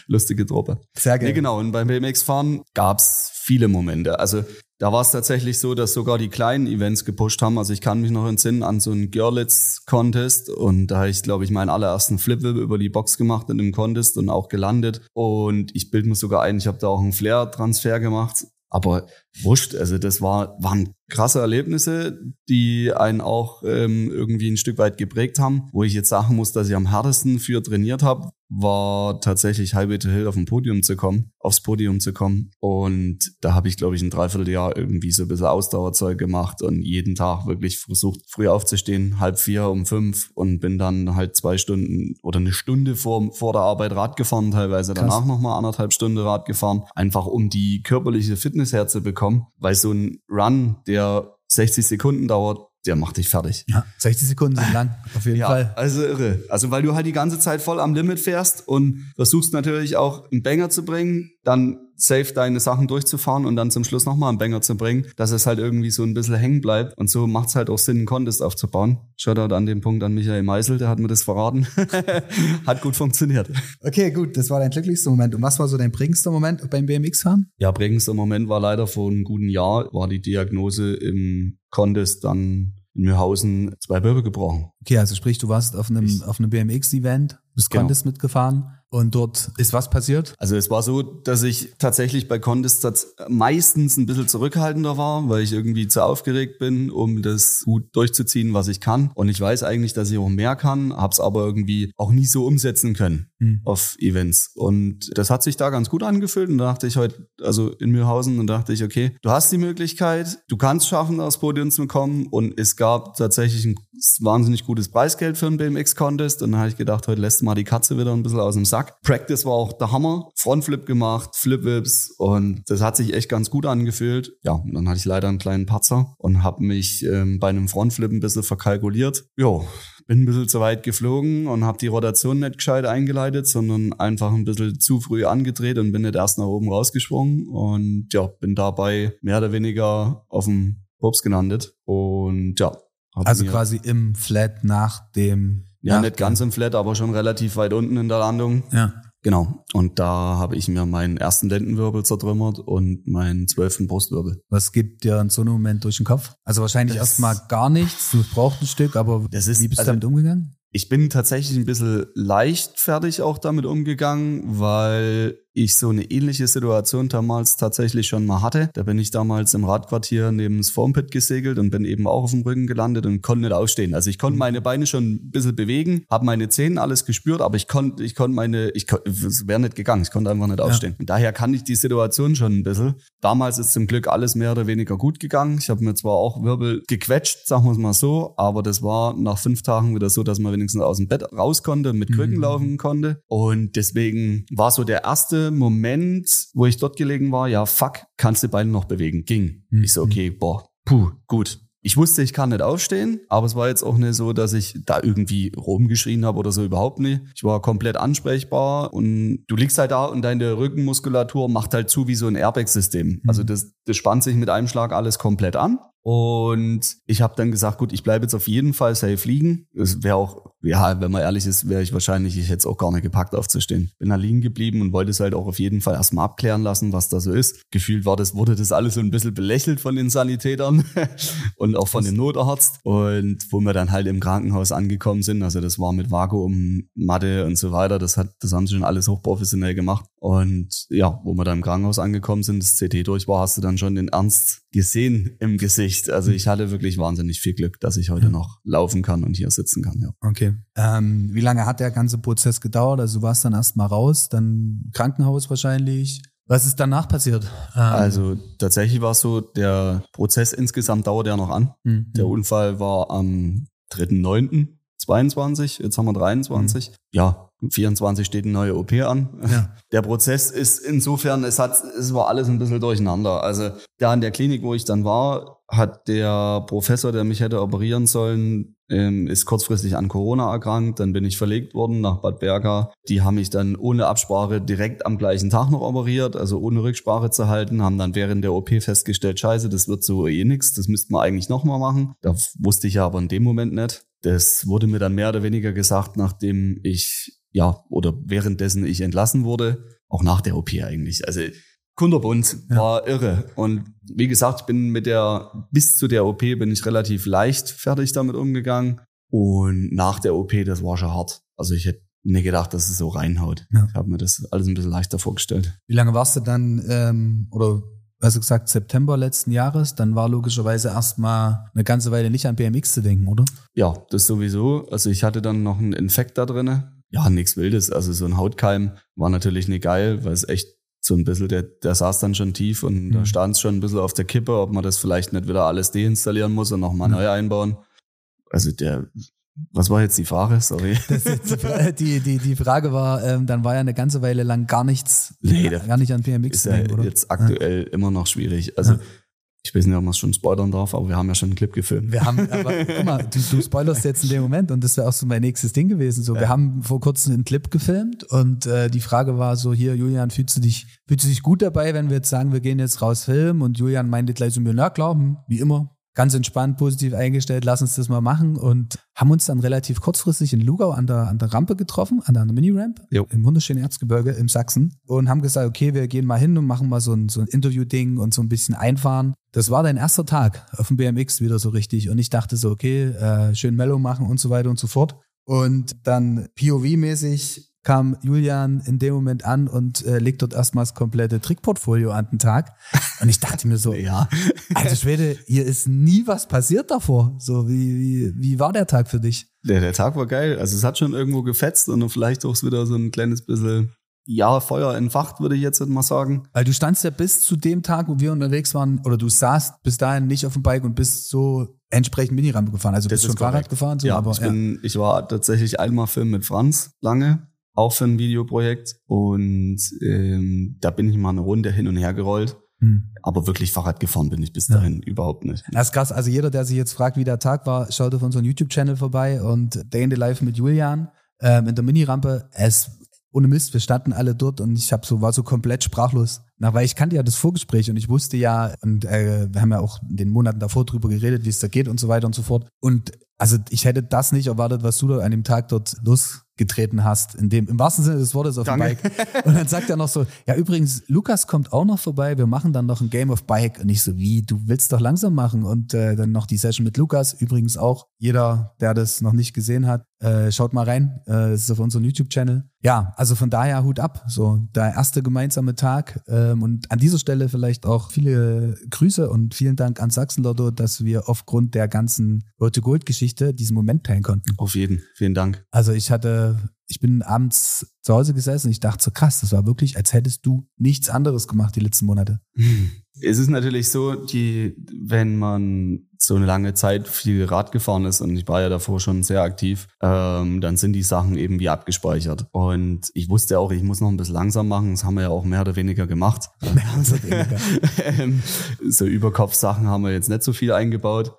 Lustige Truppe. Sehr Nee, geil. genau. Und beim BMX-Fahren gab's viele Momente. Also da war es tatsächlich so, dass sogar die kleinen Events gepusht haben. Also ich kann mich noch entsinnen an so einen Görlitz-Contest und da habe ich, glaube ich, meinen allerersten Flip über die Box gemacht in dem Contest und auch gelandet. Und ich bilde mir sogar ein, ich habe da auch einen Flair-Transfer gemacht. Aber wurscht, also das war, waren krasse Erlebnisse, die einen auch ähm, irgendwie ein Stück weit geprägt haben. Wo ich jetzt sagen muss, dass ich am härtesten für trainiert habe, war tatsächlich Highway to Hill auf dem Podium zu kommen, aufs Podium zu kommen. Und da habe ich, glaube ich, ein Dreivierteljahr irgendwie so ein bisschen Ausdauerzeug gemacht und jeden Tag wirklich versucht, früh aufzustehen, halb vier, um fünf und bin dann halt zwei Stunden oder eine Stunde vor, vor der Arbeit Rad gefahren, teilweise Krass. danach nochmal anderthalb Stunden Rad gefahren, einfach um die körperliche Fitness herzubekommen, weil so ein Run, der 60 Sekunden dauert, der macht dich fertig. Ja, 60 Sekunden sind lang, auf jeden Ja, Fall. also irre. Also weil du halt die ganze Zeit voll am Limit fährst und versuchst natürlich auch einen Banger zu bringen, dann safe deine Sachen durchzufahren und dann zum Schluss nochmal einen Banger zu bringen, dass es halt irgendwie so ein bisschen hängen bleibt. Und so macht es halt auch Sinn, einen Contest aufzubauen. Shoutout an den Punkt an Michael Meisel, der hat mir das verraten. [laughs] hat gut funktioniert. Okay, gut, das war dein glücklichster Moment. Und was war so dein prägendster Moment beim BMX-Fahren? Ja, prägendster Moment war leider vor einem guten Jahr, war die Diagnose im Contest dann in Mühlhausen zwei Wirbel gebrochen. Okay, also sprich, du warst auf einem, Ich- auf einem BMX-Event, bist Genau. Contest mitgefahren und dort ist was passiert? Also es war so, dass ich tatsächlich bei Contests meistens ein bisschen zurückhaltender war, weil ich irgendwie zu aufgeregt bin, um das gut durchzuziehen, was ich kann. Und ich weiß eigentlich, dass ich auch mehr kann, habe es aber irgendwie auch nie so umsetzen können Hm. auf Events. Und das hat sich da ganz gut angefühlt. Und da dachte ich heute, also in Mühlhausen, und dachte ich, okay, du hast die Möglichkeit, du kannst schaffen, aufs Podium zu kommen. Und es gab tatsächlich ein wahnsinnig gutes Preisgeld für einen BMX-Contest. Und dann habe ich gedacht, heute lässt du mal die Katze wieder ein bisschen aus dem Sack. Practice war auch der Hammer. Frontflip gemacht, Flip-Whips. Und das hat sich echt ganz gut angefühlt. Ja, und dann hatte ich leider einen kleinen Patzer und habe mich ähm, bei einem Frontflip ein bisschen verkalkuliert. Jo, bin ein bisschen zu weit geflogen und habe die Rotation nicht gescheit eingeleitet, sondern einfach ein bisschen zu früh angedreht und bin nicht erst nach oben rausgesprungen und ja, bin dabei mehr oder weniger auf dem Pups gelandet und ja. Also quasi im Flat nach dem. Ja, nach nicht ganz im Flat, aber schon relativ weit unten in der Landung. Ja. Genau. Und da habe ich mir meinen ersten Lendenwirbel zertrümmert und meinen zwölften Brustwirbel. Was gibt dir in so einem Moment durch den Kopf? Also wahrscheinlich erstmal gar nichts. Du brauchst ein Stück, aber Das ist- wie bist also- du damit umgegangen? Ich bin tatsächlich ein bisschen leichtfertig auch damit umgegangen, weil ich so eine ähnliche Situation damals tatsächlich schon mal hatte. Da bin ich damals im Radquartier neben das Foampit gesegelt und bin eben auch auf dem Rücken gelandet und konnte nicht ausstehen. Also ich konnte meine Beine schon ein bisschen bewegen, habe meine Zähne alles gespürt, aber ich konnte, ich konnte meine, ich wäre nicht gegangen, ich konnte einfach nicht aufstehen. Und daher kann ich die Situation schon ein bisschen. Damals ist zum Glück alles mehr oder weniger gut gegangen. Ich habe mir zwar auch Wirbel gequetscht, sagen wir es mal so, aber das war nach fünf Tagen wieder so, dass man wenigstens aus dem Bett raus konnte und mit Krücken Mhm. laufen konnte. Und deswegen war so der erste Moment, wo ich dort gelegen war, ja, fuck, kannst du Beine noch bewegen? Ging. Mhm. Ich so, okay, boah, puh, gut. Ich wusste, ich kann nicht aufstehen, aber es war jetzt auch nicht so, dass ich da irgendwie rumgeschrien habe oder so überhaupt nicht. Ich war komplett ansprechbar und du liegst halt da und deine Rückenmuskulatur macht halt zu wie so ein Airbag-System. Also das, das spannt sich mit einem Schlag alles komplett an. Und ich habe dann gesagt, gut, ich bleibe jetzt auf jeden Fall safe liegen. Es wäre auch, ja, wenn man ehrlich ist, wäre ich wahrscheinlich, ich hätte es auch gar nicht gepackt aufzustehen. Bin da liegen geblieben und wollte es halt auch auf jeden Fall erstmal abklären lassen, was da so ist. Gefühlt war das, wurde das alles so ein bisschen belächelt von den Sanitätern [laughs] und auch von dem Notarzt. Und wo wir dann halt im Krankenhaus angekommen sind, also das war mit Vakuum, Matte und so weiter, das hat, das haben sie schon alles hochprofessionell gemacht. Und ja, wo wir dann im Krankenhaus angekommen sind, das CT durch war, hast du dann schon den Ernst gesehen im Gesicht. Also ich hatte wirklich wahnsinnig viel Glück, dass ich heute Ja. noch laufen kann und hier sitzen kann. Ja. Okay. Ähm, wie lange hat der ganze Prozess gedauert? Also du warst dann erstmal raus, dann Krankenhaus wahrscheinlich. Was ist danach passiert? Ähm, also tatsächlich war es so, der Prozess insgesamt dauert ja noch an. Mhm. Der Unfall war am 3.9.22, jetzt haben wir 23. Mhm. Ja, 24 steht eine neue OP an. Ja. [laughs] Der Prozess ist insofern, es hat, es war alles ein bisschen durcheinander. Also da in der Klinik, wo ich dann war, hat der Professor, der mich hätte operieren sollen, ähm, ist kurzfristig an Corona erkrankt. Dann bin ich verlegt worden nach Bad Berga. Die haben mich dann ohne Absprache direkt am gleichen Tag noch operiert, also ohne Rücksprache zu halten, haben dann während der OP festgestellt, scheiße, das wird so eh nix, das müsste man eigentlich nochmal machen. Da wusste ich ja aber in dem Moment nicht. Das wurde mir dann mehr oder weniger gesagt, nachdem ich ja, oder währenddessen ich entlassen wurde, auch nach der OP eigentlich. Also Kunderbund ja. war irre. Und wie gesagt, ich bin mit der, bis zu der OP bin ich relativ leicht fertig damit umgegangen. Und nach der OP, das war schon hart. Also ich hätte nicht gedacht, dass es so reinhaut. Ja. Ich habe mir das alles ein bisschen leichter vorgestellt. Wie lange warst du dann, ähm, oder du gesagt, September letzten Jahres? Dann war logischerweise erstmal eine ganze Weile nicht an BMX zu denken, oder? Ja, das sowieso. Also ich hatte dann noch einen Infekt da drinnen ja, nichts Wildes. Also so ein Hautkeim war natürlich nicht geil, weil es echt so ein bisschen, der, der saß dann schon tief und mhm. da stand es schon ein bisschen auf der Kippe, ob man das vielleicht nicht wieder alles deinstallieren muss und nochmal mhm. neu einbauen. Also der, was war jetzt die Frage? Sorry. [laughs] die, die, die Frage war, ähm, dann war ja eine ganze Weile lang gar nichts, nee, gar nicht an PMX. Ist ja oder? jetzt aktuell ja. immer noch schwierig. Also ja. Ich weiß nicht, ob man es schon spoilern darf, aber wir haben ja schon einen Clip gefilmt. Wir haben, aber [laughs] guck mal, du, du spoilerst jetzt in dem Moment und das wäre auch so mein nächstes Ding gewesen. So, ja. wir haben vor kurzem einen Clip gefilmt und äh, die Frage war so: Hier, Julian, fühlst du dich, fühlst du dich gut dabei, wenn wir jetzt sagen, wir gehen jetzt raus filmen? Und Julian meinte gleich so mir, na klar, hm, wie immer, ganz entspannt, positiv eingestellt, lass uns das mal machen und haben uns dann relativ kurzfristig in Lugau an der, an der Rampe getroffen, an der, Mini-Ramp im wunderschönen Erzgebirge im Sachsen und haben gesagt, okay, wir gehen mal hin und machen mal so ein, so ein Interview-Ding und so ein bisschen einfahren. Das war dein erster Tag auf dem BMX wieder so richtig und ich dachte so, okay, äh, schön Mellow machen und so weiter und so fort. Und dann POV-mäßig kam Julian in dem Moment an und äh, legt dort erstmal das komplette Trickportfolio an den Tag. Und ich dachte mir so, [laughs] ja, also Schwede, hier ist nie was passiert davor. So, wie, wie, wie war der Tag für dich? Der, der Tag war geil. Also es hat schon irgendwo gefetzt und vielleicht auch wieder so ein kleines bisschen ja, Feuer entfacht, würde ich jetzt mal sagen. Weil du standst ja bis zu dem Tag, wo wir unterwegs waren, oder du saßt bis dahin nicht auf dem Bike und bist so entsprechend Minirampe gefahren. Also das bist schon Fahrrad gefahren? So, ja, aber, ich, bin, ja. ich war tatsächlich einmal Film mit Franz lange auch für ein Videoprojekt. Und ähm, da bin ich mal eine Runde hin und her gerollt. Hm. Aber wirklich Fahrrad gefahren bin ich bis dahin ja. überhaupt nicht. Das ist krass. Also jeder, der sich jetzt fragt, wie der Tag war, schaut auf unseren YouTube-Channel vorbei und Day in the Life mit Julian ähm, in der Mini-Rampe. Es ohne Mist, wir standen alle dort und ich hab so war so komplett sprachlos. Na, weil ich kannte ja das Vorgespräch und ich wusste ja und äh, wir haben ja auch in den Monaten davor drüber geredet, wie es da geht und so weiter und so fort. Und also ich hätte das nicht erwartet, was du da an dem Tag dort los getreten hast, in dem, im wahrsten Sinne des Wortes auf dem Bike. Und dann sagt er noch so, ja übrigens, Lukas kommt auch noch vorbei, wir machen dann noch ein Game of Bike. Und ich so, wie, du willst doch langsam machen. Und äh, dann noch die Session mit Lukas, übrigens auch, jeder, der das noch nicht gesehen hat, äh, schaut mal rein, äh, ist auf unserem YouTube-Channel. Ja, also von daher Hut ab, so der erste gemeinsame Tag ähm, und an dieser Stelle vielleicht auch viele Grüße und vielen Dank an Sachsen-Lotto, dass wir aufgrund der ganzen Gold Geschichte diesen Moment teilen konnten. Auf jeden, vielen Dank. Also ich hatte ich bin abends zu Hause gesessen und ich dachte so krass, das war wirklich, als hättest du nichts anderes gemacht die letzten Monate. [laughs] Es ist natürlich so, die, wenn man so eine lange Zeit viel Rad gefahren ist und ich war ja davor schon sehr aktiv, ähm, dann sind die Sachen eben wie abgespeichert. Und ich wusste auch, ich muss noch ein bisschen langsam machen. Das haben wir ja auch mehr oder weniger gemacht. [laughs] Mehr oder weniger. [laughs] Ähm, so Überkopfsachen haben wir jetzt nicht so viel eingebaut.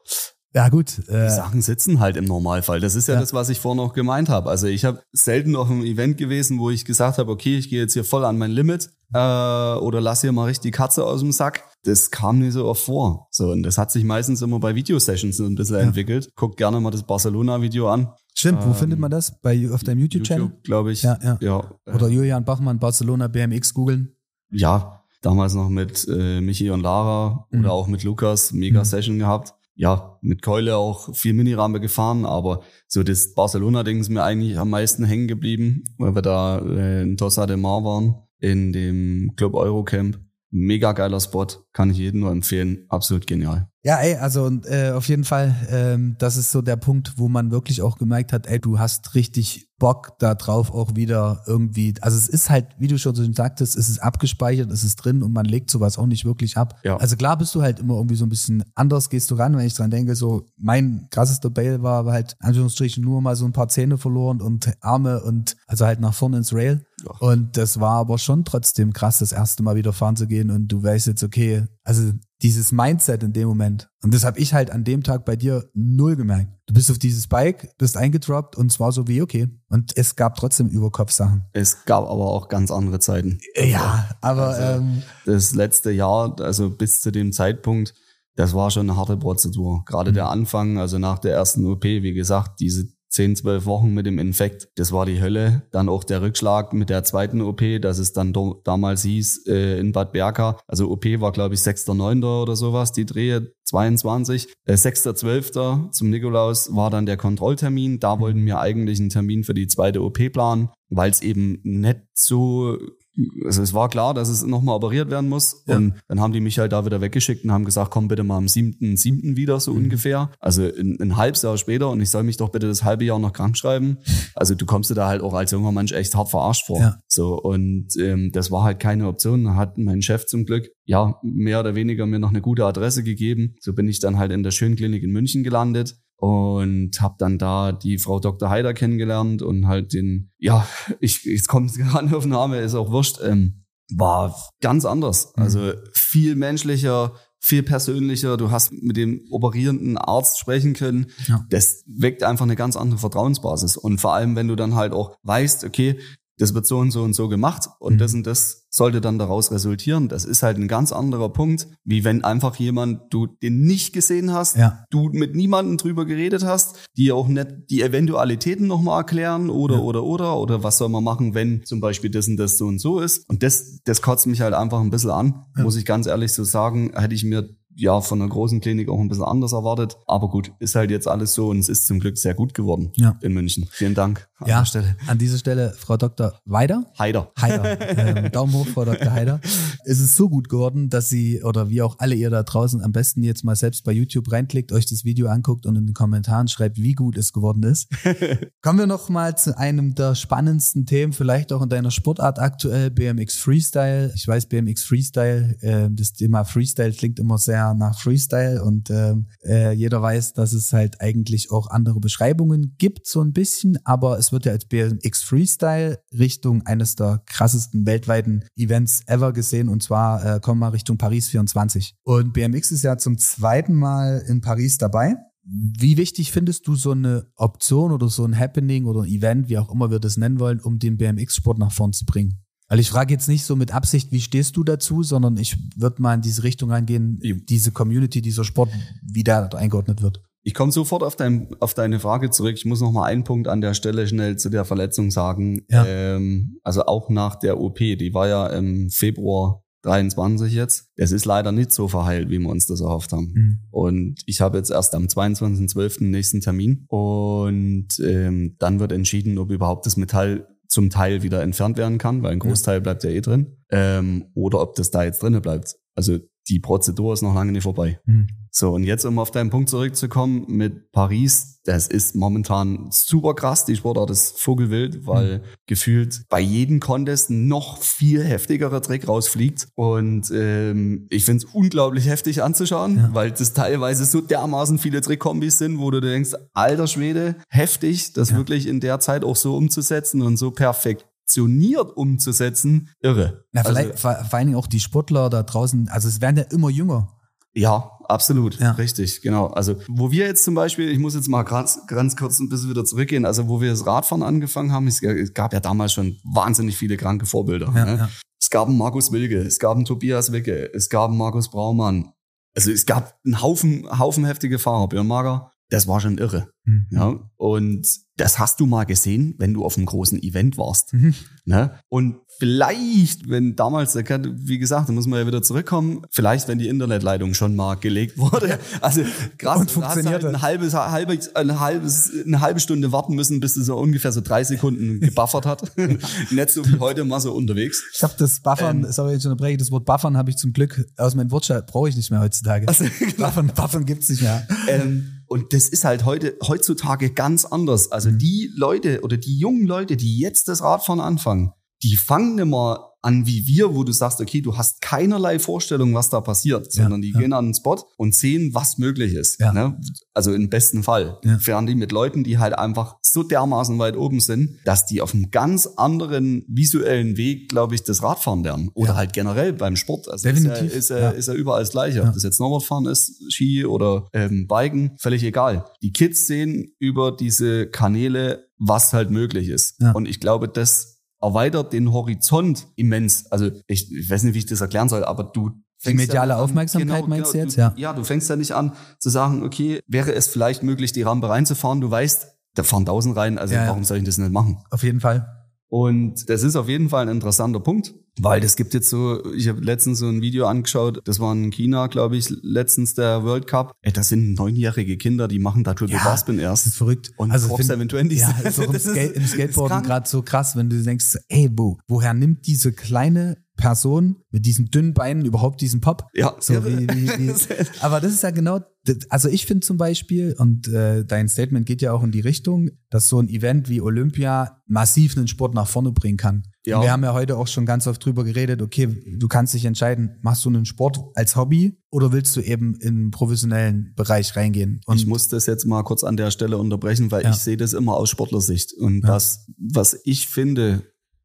Ja, gut. Äh, die Sachen sitzen halt im Normalfall. Das ist ja, ja. das, was ich vorhin noch gemeint habe. Also ich habe selten auf einem Event gewesen, wo ich gesagt habe, okay, ich gehe jetzt hier voll an mein Limit äh, oder lass hier mal richtig die Katze aus dem Sack. Das kam nie so oft vor. So, und das hat sich meistens immer bei Videosessions ein bisschen ja. entwickelt. Guck gerne mal das Barcelona-Video an. Stimmt, wo ähm, findet man das? Bei, auf deinem YouTube-Channel? YouTube, glaube ich. Ja, ja. ja oder äh, Julian Bachmann, Barcelona BMX googeln. Ja, damals noch mit äh, Michi und Lara mhm. oder auch mit Lukas, mega mhm. Session gehabt ja, mit Keule auch viel Minirampe gefahren, aber so das Barcelona-Ding ist mir eigentlich am meisten hängen geblieben, weil wir da äh, in Tossa de Mar waren, in dem Club Eurocamp. Mega geiler Spot, kann ich jedem nur empfehlen, absolut genial. Ja, ey, also äh, auf jeden Fall, ähm, das ist so der Punkt, wo man wirklich auch gemerkt hat, ey, du hast richtig Bock da drauf auch wieder irgendwie, also es ist halt, wie du schon so sagtest, es ist abgespeichert, es ist drin und man legt sowas auch nicht wirklich ab. Ja. Also klar bist du halt immer irgendwie so ein bisschen anders gehst du ran, wenn ich dran denke, so mein krassester Bail war halt, Anführungsstrichen, nur mal so ein paar Zähne verloren und Arme und also halt nach vorne ins Rail. Ja. Und das war aber schon trotzdem krass, das erste Mal wieder fahren zu gehen und du weißt jetzt, okay, also dieses Mindset in dem Moment. Und das habe ich halt an dem Tag bei dir null gemerkt. Du bist auf dieses Bike, bist eingedroppt und es war so wie okay. Und es gab trotzdem Überkopfsachen. Es gab aber auch ganz andere Zeiten. Ja, aber also, ähm, das letzte Jahr, also bis zu dem Zeitpunkt, das war schon eine harte Prozedur. Gerade mhm. der Anfang, also nach der ersten OP, wie gesagt, diese 10, 12 Wochen mit dem Infekt. Das war die Hölle. Dann auch der Rückschlag mit der zweiten OP, dass es dann damals hieß äh, in Bad Berka. Also OP war, glaube ich, 6.9. oder sowas, die Drehe 22. Äh, 6.12. zum Nikolaus war dann der Kontrolltermin. Da wollten wir eigentlich einen Termin für die zweite OP planen, weil es eben nicht so also es war klar, dass es nochmal operiert werden muss. Ja. Und dann haben die mich halt da wieder weggeschickt und haben gesagt, komm bitte mal am siebten, siebten wieder, so mhm. ungefähr. Also ein, ein halbes Jahr später und ich soll mich doch bitte das halbe Jahr noch krank schreiben. Also du kommst dir da halt auch als junger Mensch echt hart verarscht vor. Ja. So, und ähm, das war halt keine Option. Da hat mein Chef zum Glück, ja, mehr oder weniger mir noch eine gute Adresse gegeben. So bin ich dann halt in der Schönklinik in München gelandet und habe dann da die Frau Dr. Heider kennengelernt und halt den, ja, ich jetzt kommt [laughs] gerade auf den Name, ist auch wurscht, ähm, war ganz anders. Mhm. Also viel menschlicher, viel persönlicher. Du hast mit dem operierenden Arzt sprechen können. Ja. Das weckt einfach eine ganz andere Vertrauensbasis. Und vor allem, wenn du dann halt auch weißt, okay, das wird so und so und so gemacht und mhm. das und das sollte dann daraus resultieren. Das ist halt ein ganz anderer Punkt, wie wenn einfach jemand du den nicht gesehen hast, ja. du mit niemandem drüber geredet hast, die auch nicht die Eventualitäten nochmal erklären oder ja. oder oder oder was soll man machen, wenn zum Beispiel das und das so und so ist. Und das, das kotzt mich halt einfach ein bisschen an, ja. muss ich ganz ehrlich so sagen. Hätte ich mir ja von einer großen Klinik auch ein bisschen anders erwartet. Aber gut, ist halt jetzt alles so und es ist zum Glück sehr gut geworden ja. in München. Vielen Dank an ja, Stelle. An dieser Stelle, Frau Dr. Weider. Heider. Heider. [laughs] Ähm, Daumen hoch, Frau Dr. Heider. es ist so gut geworden, dass Sie oder wie auch alle ihr da draußen am besten jetzt mal selbst bei YouTube reinklickt, euch das Video anguckt und in den Kommentaren schreibt, wie gut es geworden ist. [laughs] Kommen wir noch mal zu einem der spannendsten Themen, vielleicht auch in deiner Sportart aktuell, BMX Freestyle. Ich weiß, BMX Freestyle, äh, das Thema Freestyle klingt immer sehr sehr nach Freestyle und ähm, äh, jeder weiß, dass es halt eigentlich auch andere Beschreibungen gibt, so ein bisschen, aber es wird ja als BMX Freestyle Richtung eines der krassesten weltweiten Events ever gesehen und zwar äh, kommen wir Richtung Paris 24. Und BMX ist ja zum zweiten Mal in Paris dabei. Wie wichtig findest du so eine Option oder so ein Happening oder ein Event, wie auch immer wir das nennen wollen, um den BMX-Sport nach vorn zu bringen? Weil ich frage jetzt nicht so mit Absicht, wie stehst du dazu, sondern ich würde mal in diese Richtung reingehen, diese Community, dieser Sport, wie da eingeordnet wird. Ich komme sofort auf, dein, auf deine Frage zurück. Ich muss noch mal einen Punkt an der Stelle schnell zu der Verletzung sagen. Ja. Ähm, also auch nach der OP, die war ja im Februar 23 jetzt. Es ist leider nicht so verheilt, wie wir uns das erhofft haben. Mhm. Und ich habe jetzt erst am 22.12. den nächsten Termin und ähm, dann wird entschieden, ob überhaupt das Metall zum Teil wieder entfernt werden kann, weil ein Großteil bleibt ja eh drin, ähm, oder ob das da jetzt drinnen bleibt. Also die Prozedur ist noch lange nicht vorbei. Mhm. So, und jetzt, um auf deinen Punkt zurückzukommen mit Paris, das ist momentan super krass. Die Sportart ist vogelwild, weil mhm. gefühlt bei jedem Contest noch viel heftigerer Dreck rausfliegt. Und ähm, ich finde es unglaublich heftig anzuschauen, ja. weil das teilweise so dermaßen viele Dreckkombis sind, wo du denkst, alter Schwede, heftig, das ja. wirklich in der Zeit auch so umzusetzen und so perfekt perfektioniert umzusetzen, irre. Na, vielleicht also, vor, vor allen Dingen auch die Sportler da draußen, also es werden ja immer jünger. Ja, absolut, ja. richtig, genau. Also wo wir jetzt zum Beispiel, ich muss jetzt mal ganz, ganz kurz ein bisschen wieder zurückgehen, also wo wir das Radfahren angefangen haben, es gab ja damals schon wahnsinnig viele kranke Vorbilder. Ja, ne? ja. Es gab einen Markus Wilke, es gab einen Tobias Wicke, es gab einen Markus Braumann. Also es gab einen Haufen, Haufen heftige Fahrer, Björn Mager, das war schon irre. Mhm. Ja, und das hast du mal gesehen, wenn du auf einem großen Event warst. Mhm. Ne? Und vielleicht, wenn damals, wie gesagt, da muss man ja wieder zurückkommen, vielleicht, wenn die Internetleitung schon mal gelegt wurde. [laughs] Also krass, Und du hast halt ein halbes, halbes, ein halbes, eine halbe Stunde warten müssen, bis du so ungefähr so drei Sekunden gebuffert hat. [laughs] [laughs] Nicht so wie heute mal so unterwegs. Ich habe das Buffern, Ähm. sorry, ich unterbreche, das Wort Buffern habe ich zum Glück aus meinem Wortschatz, brauche ich nicht mehr heutzutage. Also. Buffern, Buffern gibt's nicht mehr. Ähm, und das ist halt heute, heutzutage ganz anders. Also die Leute oder die jungen Leute, die jetzt das Radfahren anfangen, die fangen nicht mehr an wie wir, wo du sagst, okay, du hast keinerlei Vorstellung, was da passiert, sondern die gehen an den Spot und sehen, was möglich ist. Ne? Also im besten Fall. Ja. Fahren die mit Leuten, die halt einfach so dermaßen weit oben sind, dass die auf einem ganz anderen visuellen Weg, glaube ich, das Radfahren lernen. Oder halt generell beim Sport. Also Definitiv, Ist ja, ist, ja, ist ja überall das Gleiche. Ob das jetzt Snowboardfahren ist, Ski oder ähm, Biken, völlig egal. Die Kids sehen über diese Kanäle, was halt möglich ist. Ja. Und ich glaube, das erweitert den Horizont immens. Also ich, ich weiß nicht, wie ich das erklären soll, aber du fängst mediale an- Aufmerksamkeit meinst du jetzt? Ja. ja, du fängst ja nicht an zu sagen, okay, wäre es vielleicht möglich, die Rampe reinzufahren. Du weißt, da fahren tausend rein, also ja. warum soll ich das nicht machen? Auf jeden Fall. Und das ist auf jeden Fall ein interessanter Punkt, weil das gibt jetzt so, ich habe letztens so ein Video angeschaut, das war in China, glaube ich, letztens der World Cup. Ey, das sind neunjährige Kinder, die machen da Triple Ja, Barspin Das ist erst. verrückt. Und also Fox find- 720. Ja, [laughs] ist auch im, Das Skate, im Skateboarden gerade so krass, wenn du denkst, ey, wo, woher nimmt diese kleine Person mit diesen dünnen Beinen überhaupt diesen Pop? Ja, So wie, wie, [laughs] wie, aber das ist ja genau, das- also ich finde zum Beispiel, und äh, dein Statement geht ja auch in die Richtung, dass so ein Event wie Olympia massiv einen Sport nach vorne bringen kann. Ja. Wir haben ja heute auch schon ganz oft drüber geredet, okay, du kannst dich entscheiden, machst du einen Sport als Hobby oder willst du eben in einen professionellen Bereich reingehen? Und ich muss das jetzt mal kurz an der Stelle unterbrechen, weil Ja. ich sehe das immer aus Sportlersicht. Und Ja. was, was ich finde,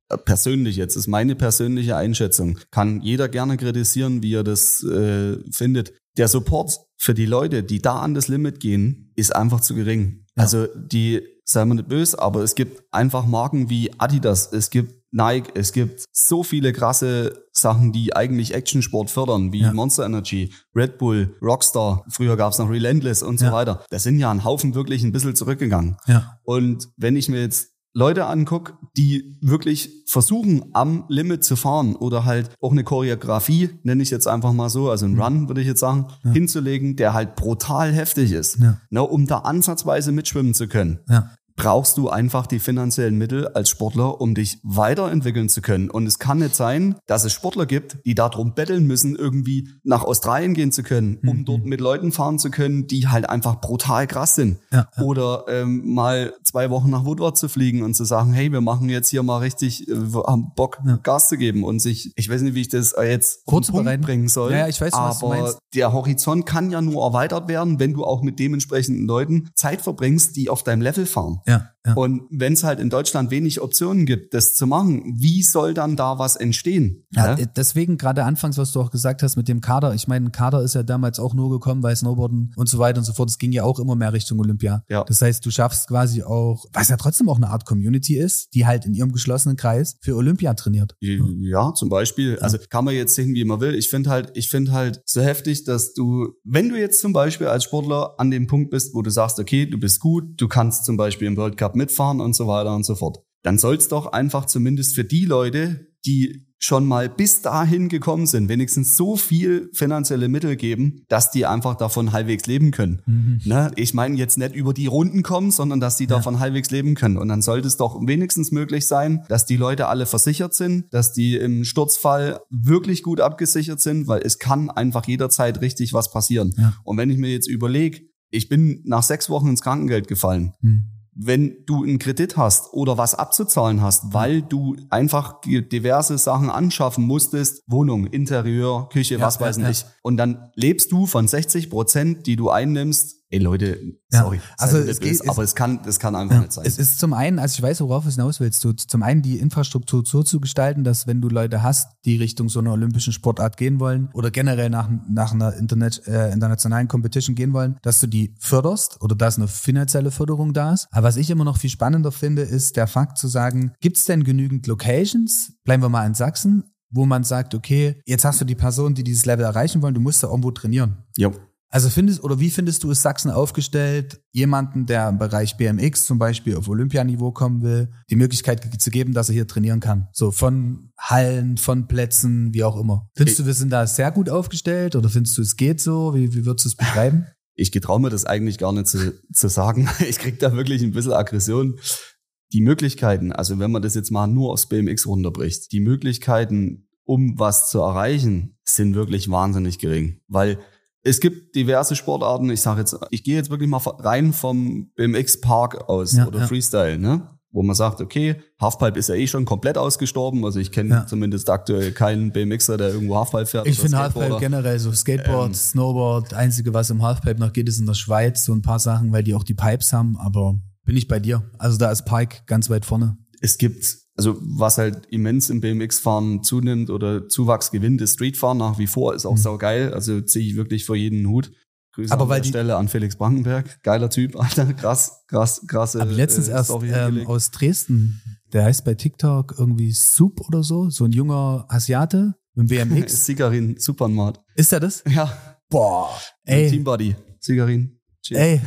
äh, persönlich jetzt, ist meine persönliche Einschätzung, kann jeder gerne kritisieren, wie er das äh, findet. Der Support für die Leute, die da an das Limit gehen, ist einfach zu gering. Ja. Also die, sei mal nicht böse, aber es gibt einfach Marken wie Adidas, es gibt Nike, es gibt so viele krasse Sachen, die eigentlich Actionsport fördern, wie Ja. Monster Energy, Red Bull, Rockstar, früher gab's noch Relentless und so Ja. weiter. Da sind ja ein Haufen wirklich ein bisschen zurückgegangen. ja, Und wenn ich mir jetzt Leute angucke, die wirklich versuchen, am Limit zu fahren oder halt auch eine Choreografie, nenne ich jetzt einfach mal so, also ein Run, würde ich jetzt sagen, hinzulegen, der halt brutal heftig ist, Ja. ne, um da ansatzweise mitschwimmen zu können ja. Brauchst du einfach die finanziellen Mittel als Sportler, um dich weiterentwickeln zu können. Und es kann nicht sein, dass es Sportler gibt, die darum betteln müssen, irgendwie nach Australien gehen zu können, um Mhm. dort mit Leuten fahren zu können, die halt einfach brutal krass sind. Ja, ja. Oder ähm, mal zwei Wochen nach Woodward zu fliegen und zu sagen, hey, wir machen jetzt hier mal richtig, äh, haben Bock, Ja. Gas zu geben und sich, ich weiß nicht, wie ich das jetzt. Punkt bringen soll. Ja, ich weiß, aber der Horizont kann ja nur erweitert werden, wenn du auch mit dementsprechenden Leuten Zeit verbringst, die auf deinem Level fahren. Ja, ja. Und wenn es halt in Deutschland wenig Optionen gibt, das zu machen, wie soll dann da was entstehen? Ja, Ja? deswegen gerade anfangs, was du auch gesagt hast mit dem Kader. Ich meine, ein Kader ist ja damals auch nur gekommen, weil Snowboarden und so weiter und so fort. Es ging ja auch immer mehr Richtung Olympia. Ja. Das heißt, du schaffst quasi auch, was ja trotzdem auch eine Art Community ist, die halt in ihrem geschlossenen Kreis für Olympia trainiert. Ja, zum Beispiel. Also kann man jetzt sehen, wie man will. Ich finde halt, ich finde halt so heftig, dass du, wenn du jetzt zum Beispiel als Sportler an dem Punkt bist, wo du sagst, okay, du bist gut, du kannst zum Beispiel im World Cup mitfahren und so weiter und so fort, dann soll es doch einfach zumindest für die Leute, die schon mal bis dahin gekommen sind, wenigstens so viel finanzielle Mittel geben, dass die einfach davon halbwegs leben können. Mhm. Ne? Ich meine jetzt nicht über die Runden kommen, sondern dass die davon halbwegs leben können. Und dann sollte es doch wenigstens möglich sein, dass die Leute alle versichert sind, dass die im Sturzfall wirklich gut abgesichert sind, weil es kann einfach jederzeit richtig was passieren. Ja. Und wenn ich mir jetzt überlege, ich bin nach sechs Wochen ins Krankengeld gefallen, Hm. Wenn du einen Kredit hast oder was abzuzahlen hast, weil du einfach diverse Sachen anschaffen musstest, Wohnung, Interieur, Küche, Ja, was ja, weiß ja. ich, und dann lebst du von 60 Prozent, die du einnimmst. Ey Leute, Ja, sorry, also es böse, geht- es- aber es kann, das kann einfach Ja, nicht sein. es ist zum einen, also ich weiß, worauf du hinaus willst, du, zum einen die Infrastruktur so zu gestalten, dass wenn du Leute hast, die Richtung so einer olympischen Sportart gehen wollen oder generell nach, nach einer Internet, äh, internationalen Competition gehen wollen, dass du die förderst oder dass eine finanzielle Förderung da ist. Aber was ich immer noch viel spannender finde, ist der Fakt zu sagen, gibt es denn genügend Locations, bleiben wir mal in Sachsen, wo man sagt, okay, jetzt hast du die Person, die dieses Level erreichen wollen, du musst da irgendwo trainieren. ja. Also findest oder wie findest du es Sachsen aufgestellt, jemanden, der im Bereich BMX zum Beispiel auf Olympianiveau kommen will, die Möglichkeit zu geben, dass er hier trainieren kann? So von Hallen, von Plätzen, wie auch immer. Findest ich, du, wir sind da sehr gut aufgestellt oder findest du, es geht so? Wie, wie würdest du es beschreiben? Ich getraue mir das eigentlich gar nicht zu, zu sagen. [laughs] Ich krieg da wirklich ein bisschen Aggression. Die Möglichkeiten, also wenn man das jetzt mal nur aufs BMX runterbricht, die Möglichkeiten, um was zu erreichen, sind wirklich wahnsinnig gering. Weil es gibt diverse Sportarten. Ich sage jetzt, ich gehe jetzt wirklich mal rein vom BMX Park aus ja, oder ja. Freestyle, ne? Wo man sagt, okay, Halfpipe ist ja eh schon komplett ausgestorben. Also ich kenne ja. zumindest aktuell keinen BMXer, der irgendwo Halfpipe fährt. Ich finde Halfpipe generell so Skateboard, ähm, Snowboard, einzige, was im Halfpipe noch geht, ist in der Schweiz so ein paar Sachen, weil die auch die Pipes haben. Aber bin ich bei dir. Also da ist Pike ganz weit vorne. Es gibt also was halt immens im BMX-Fahren zunimmt oder Zuwachs gewinnt, ist Streetfahren nach wie vor, ist auch mhm. sau geil. Also ziehe ich wirklich vor jeden Hut. Grüße aber an weil der Stelle an Felix Brandenberg. Geiler Typ, [laughs] Alter. Krass, krass, krasse. Aber letztens äh, erst ähm, aus Dresden. Der heißt bei TikTok irgendwie Soup oder so. So ein junger Asiate mit BMX. [laughs] Sigarin Supermarkt. Ist er das? Ja. Boah. Ey. Teambody. Sigarin. Ey,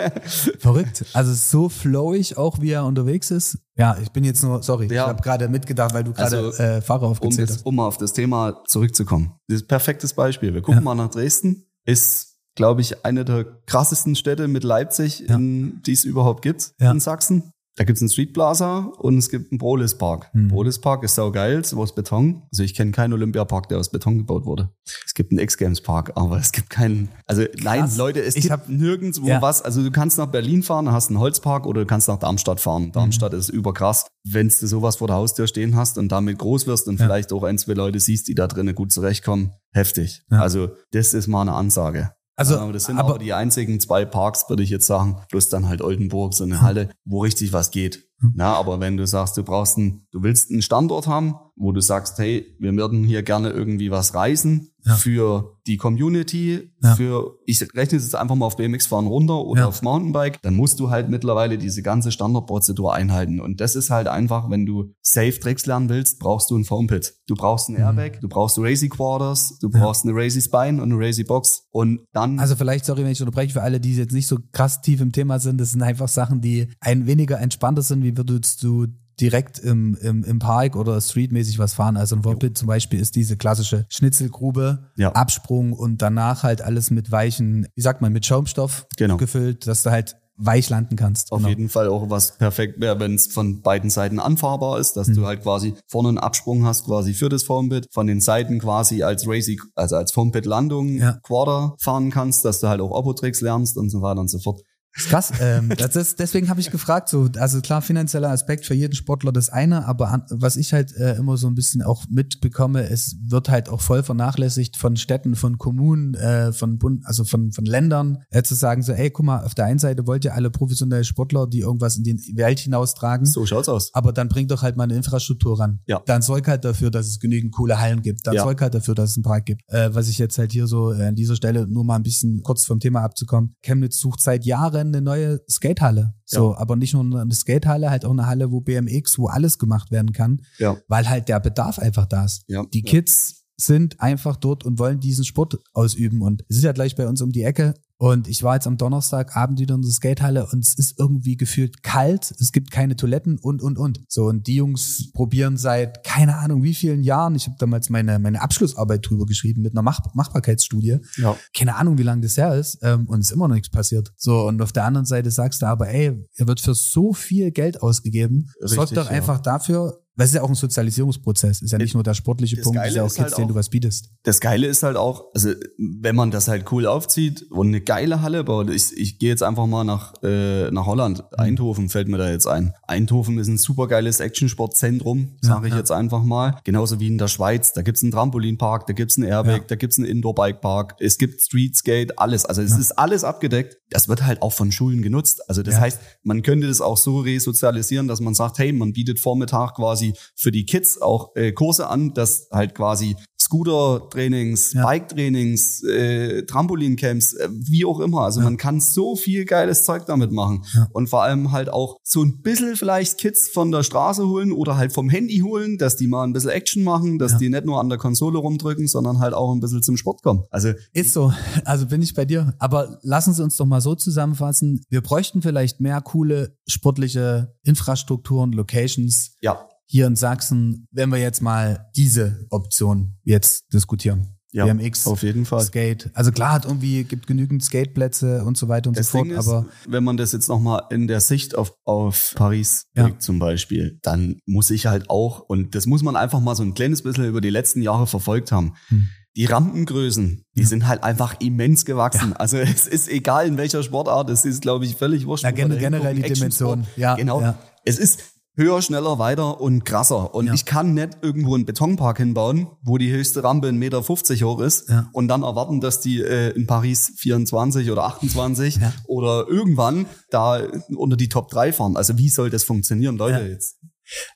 [laughs] verrückt. Also so flowig auch, wie er unterwegs ist. Ja, ich bin jetzt nur, sorry, ja. ich habe gerade mitgedacht, weil du gerade also, äh, Fahrer aufgezählt um hast. Um auf das Thema zurückzukommen. Das ist ein perfektes Beispiel. Wir gucken ja. mal nach Dresden. Ist, glaube ich, eine der krassesten Städte mit Leipzig, ja. in, die es überhaupt gibt in Sachsen. Da gibt's einen Street Plaza und es gibt einen Brolis Park. Mhm. Brolis Park ist sau geil, so aus Beton. Also ich kenne keinen Olympiapark, der aus Beton gebaut wurde. Es gibt einen X-Games Park, aber es gibt keinen. Also nein, Leute, es ich gibt hab, nirgendwo ja. was. Also du kannst nach Berlin fahren, hast einen Holzpark oder du kannst nach Darmstadt fahren. Darmstadt mhm. ist überkrass. Wenn du sowas vor der Haustür stehen hast und damit groß wirst und ja. vielleicht auch ein, zwei Leute siehst, die da drinnen gut zurechtkommen, heftig. Ja. Also das ist mal eine Ansage. Also, das sind aber, aber die einzigen zwei Parks, würde ich jetzt sagen, plus dann halt Oldenburg, so eine Halle, wo richtig was geht. Hm. Na, aber wenn du sagst, du brauchst einen, du willst einen Standort haben, wo du sagst, hey, wir würden hier gerne irgendwie was reisen ja. für die Community, ja. für, ich rechne jetzt einfach mal auf BMX fahren runter oder ja. auf Mountainbike, dann musst du halt mittlerweile diese ganze Standardprozedur einhalten. Und das ist halt einfach, wenn du safe Tricks lernen willst, brauchst du ein Foampit. Du brauchst ein mhm. Airbag, du brauchst Racy Quarters, du brauchst eine Racy Spine und eine Racy Box. Und dann. Also vielleicht, sorry, wenn ich unterbreche, für alle, die jetzt nicht so krass tief im Thema sind, das sind einfach Sachen, die ein weniger entspannter sind, wie würdest du direkt im, im, im Park oder streetmäßig was fahren. Also ein Wobble zum Beispiel ist diese klassische Schnitzelgrube, ja. Absprung und danach halt alles mit weichen, wie sagt man, mit Schaumstoff genau. gefüllt, dass du halt weich landen kannst. Auf genau. jeden Fall auch was perfekt wäre, wenn es von beiden Seiten anfahrbar ist, dass mhm. du halt quasi vorne einen Absprung hast quasi für das Foambit, von den Seiten quasi als Racy, also als Foambit Landung ja. Quarter fahren kannst, dass du halt auch Oppo-Tricks lernst und so weiter und so fort. Das ist krass. ähm, das ist, deswegen habe ich gefragt, so, also klar, finanzieller Aspekt für jeden Sportler das eine, aber an, was ich halt äh, immer so ein bisschen auch mitbekomme, es wird halt auch voll vernachlässigt von Städten, von Kommunen, äh, von Bund, also von, von Ländern, äh, zu sagen so, ey, guck mal, auf der einen Seite wollt ihr alle professionelle Sportler, die irgendwas in die Welt hinaustragen. So schaut's aus. Aber dann bringt doch halt mal eine Infrastruktur ran. Ja. Dann sorg halt dafür, dass es genügend coole Hallen gibt. Dann ja. sorg halt dafür, dass es einen Park gibt. Äh, was ich jetzt halt hier so äh, an dieser Stelle nur mal ein bisschen kurz vom Thema abzukommen. Chemnitz sucht seit Jahren eine neue Skate Skatehalle. So, ja. aber nicht nur eine Skatehalle, halt auch eine Halle, wo BMX, wo alles gemacht werden kann, ja. weil halt der Bedarf einfach da ist. Ja. Die Kids sind einfach dort und wollen diesen Sport ausüben. Und es ist ja gleich bei uns um die Ecke. Und ich war jetzt am Donnerstagabend wieder in der Skatehalle und es ist irgendwie gefühlt kalt. Es gibt keine Toiletten und, und, und. So, und die Jungs probieren seit keine Ahnung wie vielen Jahren. Ich habe damals meine, meine Abschlussarbeit drüber geschrieben mit einer Mach Machbarkeitsstudie. Ja. Keine Ahnung, wie lange das her ist. Ähm, und es ist immer noch nichts passiert. So, und auf der anderen Seite sagst du aber, ey, er wird für so viel Geld ausgegeben. Richtig, Sorgt doch ja. einfach dafür, das ist ja auch ein Sozialisierungsprozess. Ist ja nicht nur der sportliche das Punkt, Geile ist ja auch Kids, halt den du was bietest. Das Geile ist halt auch, also wenn man das halt cool aufzieht und eine geile Halle baut. Ich, ich gehe jetzt einfach mal nach, äh, nach Holland. Mhm. Eindhoven fällt mir da jetzt ein. Eindhoven ist ein super geiles Actionsportzentrum, sage ich ja. jetzt einfach mal. Genauso wie in der Schweiz. Da gibt's einen Trampolinpark, da gibt's einen Airbag, ja. da gibt's einen Indoor-Bike-Park, es gibt Streetskate, alles. Also es ist alles abgedeckt. Das wird halt auch von Schulen genutzt. Also das heißt, man könnte das auch so resozialisieren, dass man sagt, hey, man bietet Vormittag quasi quasi für die Kids auch äh, Kurse an, dass halt quasi Scooter-Trainings, Ja. Bike-Trainings, äh, Trampolin-Camps, äh, wie auch immer. Also Ja. man kann so viel geiles Zeug damit machen. Ja. Und vor allem halt auch so ein bisschen vielleicht Kids von der Straße holen oder halt vom Handy holen, dass die mal ein bisschen Action machen, dass die nicht nur an der Konsole rumdrücken, sondern halt auch ein bisschen zum Sport kommen. Also Ist so. Also bin ich bei dir. Aber lassen Sie uns doch mal so zusammenfassen. Wir bräuchten vielleicht mehr coole sportliche Infrastrukturen, Locations ja, hier in Sachsen, wenn wir jetzt mal diese Option jetzt diskutieren. ja, BMX, auf jeden Fall. Skate. Also klar, hat irgendwie gibt genügend Skateplätze und so weiter und Das so fort, Ding ist, aber wenn man das jetzt nochmal in der Sicht auf, auf Paris Ja. legt zum Beispiel, dann muss ich halt auch, und das muss man einfach mal so ein kleines bisschen über die letzten Jahre verfolgt haben, Hm. die Rampengrößen, die Ja. sind halt einfach immens gewachsen. Also es ist egal in welcher Sportart, es ist, glaube ich, völlig wurscht. ja, generell die Dimension. Ja, Genau. Ja. Es ist höher, schneller, weiter und krasser. Und Ja. ich kann nicht irgendwo einen Betonpark hinbauen, wo die höchste Rampe 1,50 Meter hoch ist Ja. und dann erwarten, dass die äh, in Paris 24 oder 28 Ja. oder irgendwann da unter die Top 3 fahren. Also wie soll das funktionieren, Leute? Jetzt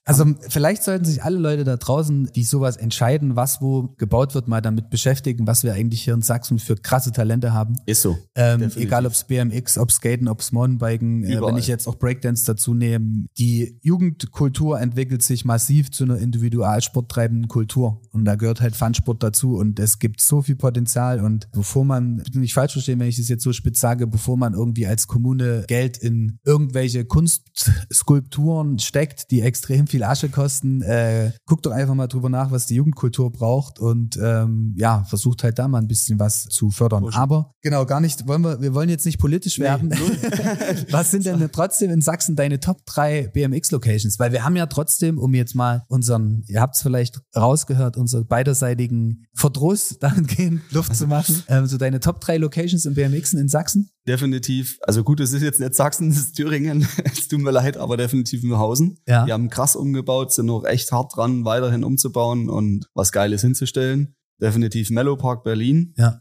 Also vielleicht sollten sich alle Leute da draußen, die sowas entscheiden, was wo gebaut wird, mal damit beschäftigen, was wir eigentlich hier in Sachsen für krasse Talente haben. ist so. Ähm, egal ob's BMX, ob's Skaten, ob's Mountainbiken, äh, wenn ich jetzt auch Breakdance dazu nehme. Die Jugendkultur entwickelt sich massiv zu einer individualsporttreibenden Kultur. Und da gehört halt Funsport dazu. Und es gibt so viel Potenzial. Und bevor man, bitte nicht falsch verstehen, wenn ich das jetzt so spitz sage, bevor man irgendwie als Kommune Geld in irgendwelche Kunstskulpturen steckt, die extrem viel Asche kosten, äh, guckt doch einfach mal drüber nach, was die Jugendkultur braucht und ähm, ja, versucht halt da mal ein bisschen was zu fördern. Pushen. Aber genau, gar nicht, wollen wir, wir wollen jetzt nicht politisch werden. null. [laughs] was sind denn trotzdem in Sachsen deine Top 3 BMX-Locations? Weil wir haben ja trotzdem, um jetzt mal unseren, ihr habt es vielleicht rausgehört, unseren beiderseitigen Verdruss [laughs] dahingehend Luft zu machen, [laughs] ähm, so deine Top 3 Locations im BMXen in Sachsen? Definitiv. Also gut, es ist jetzt nicht Sachsen, es ist Thüringen. Es tut mir leid, aber definitiv Mühlhausen. Ja. Die haben krass umgebaut, sind noch echt hart dran, weiterhin umzubauen und was Geiles hinzustellen. Definitiv Mellow Park Berlin. Ja.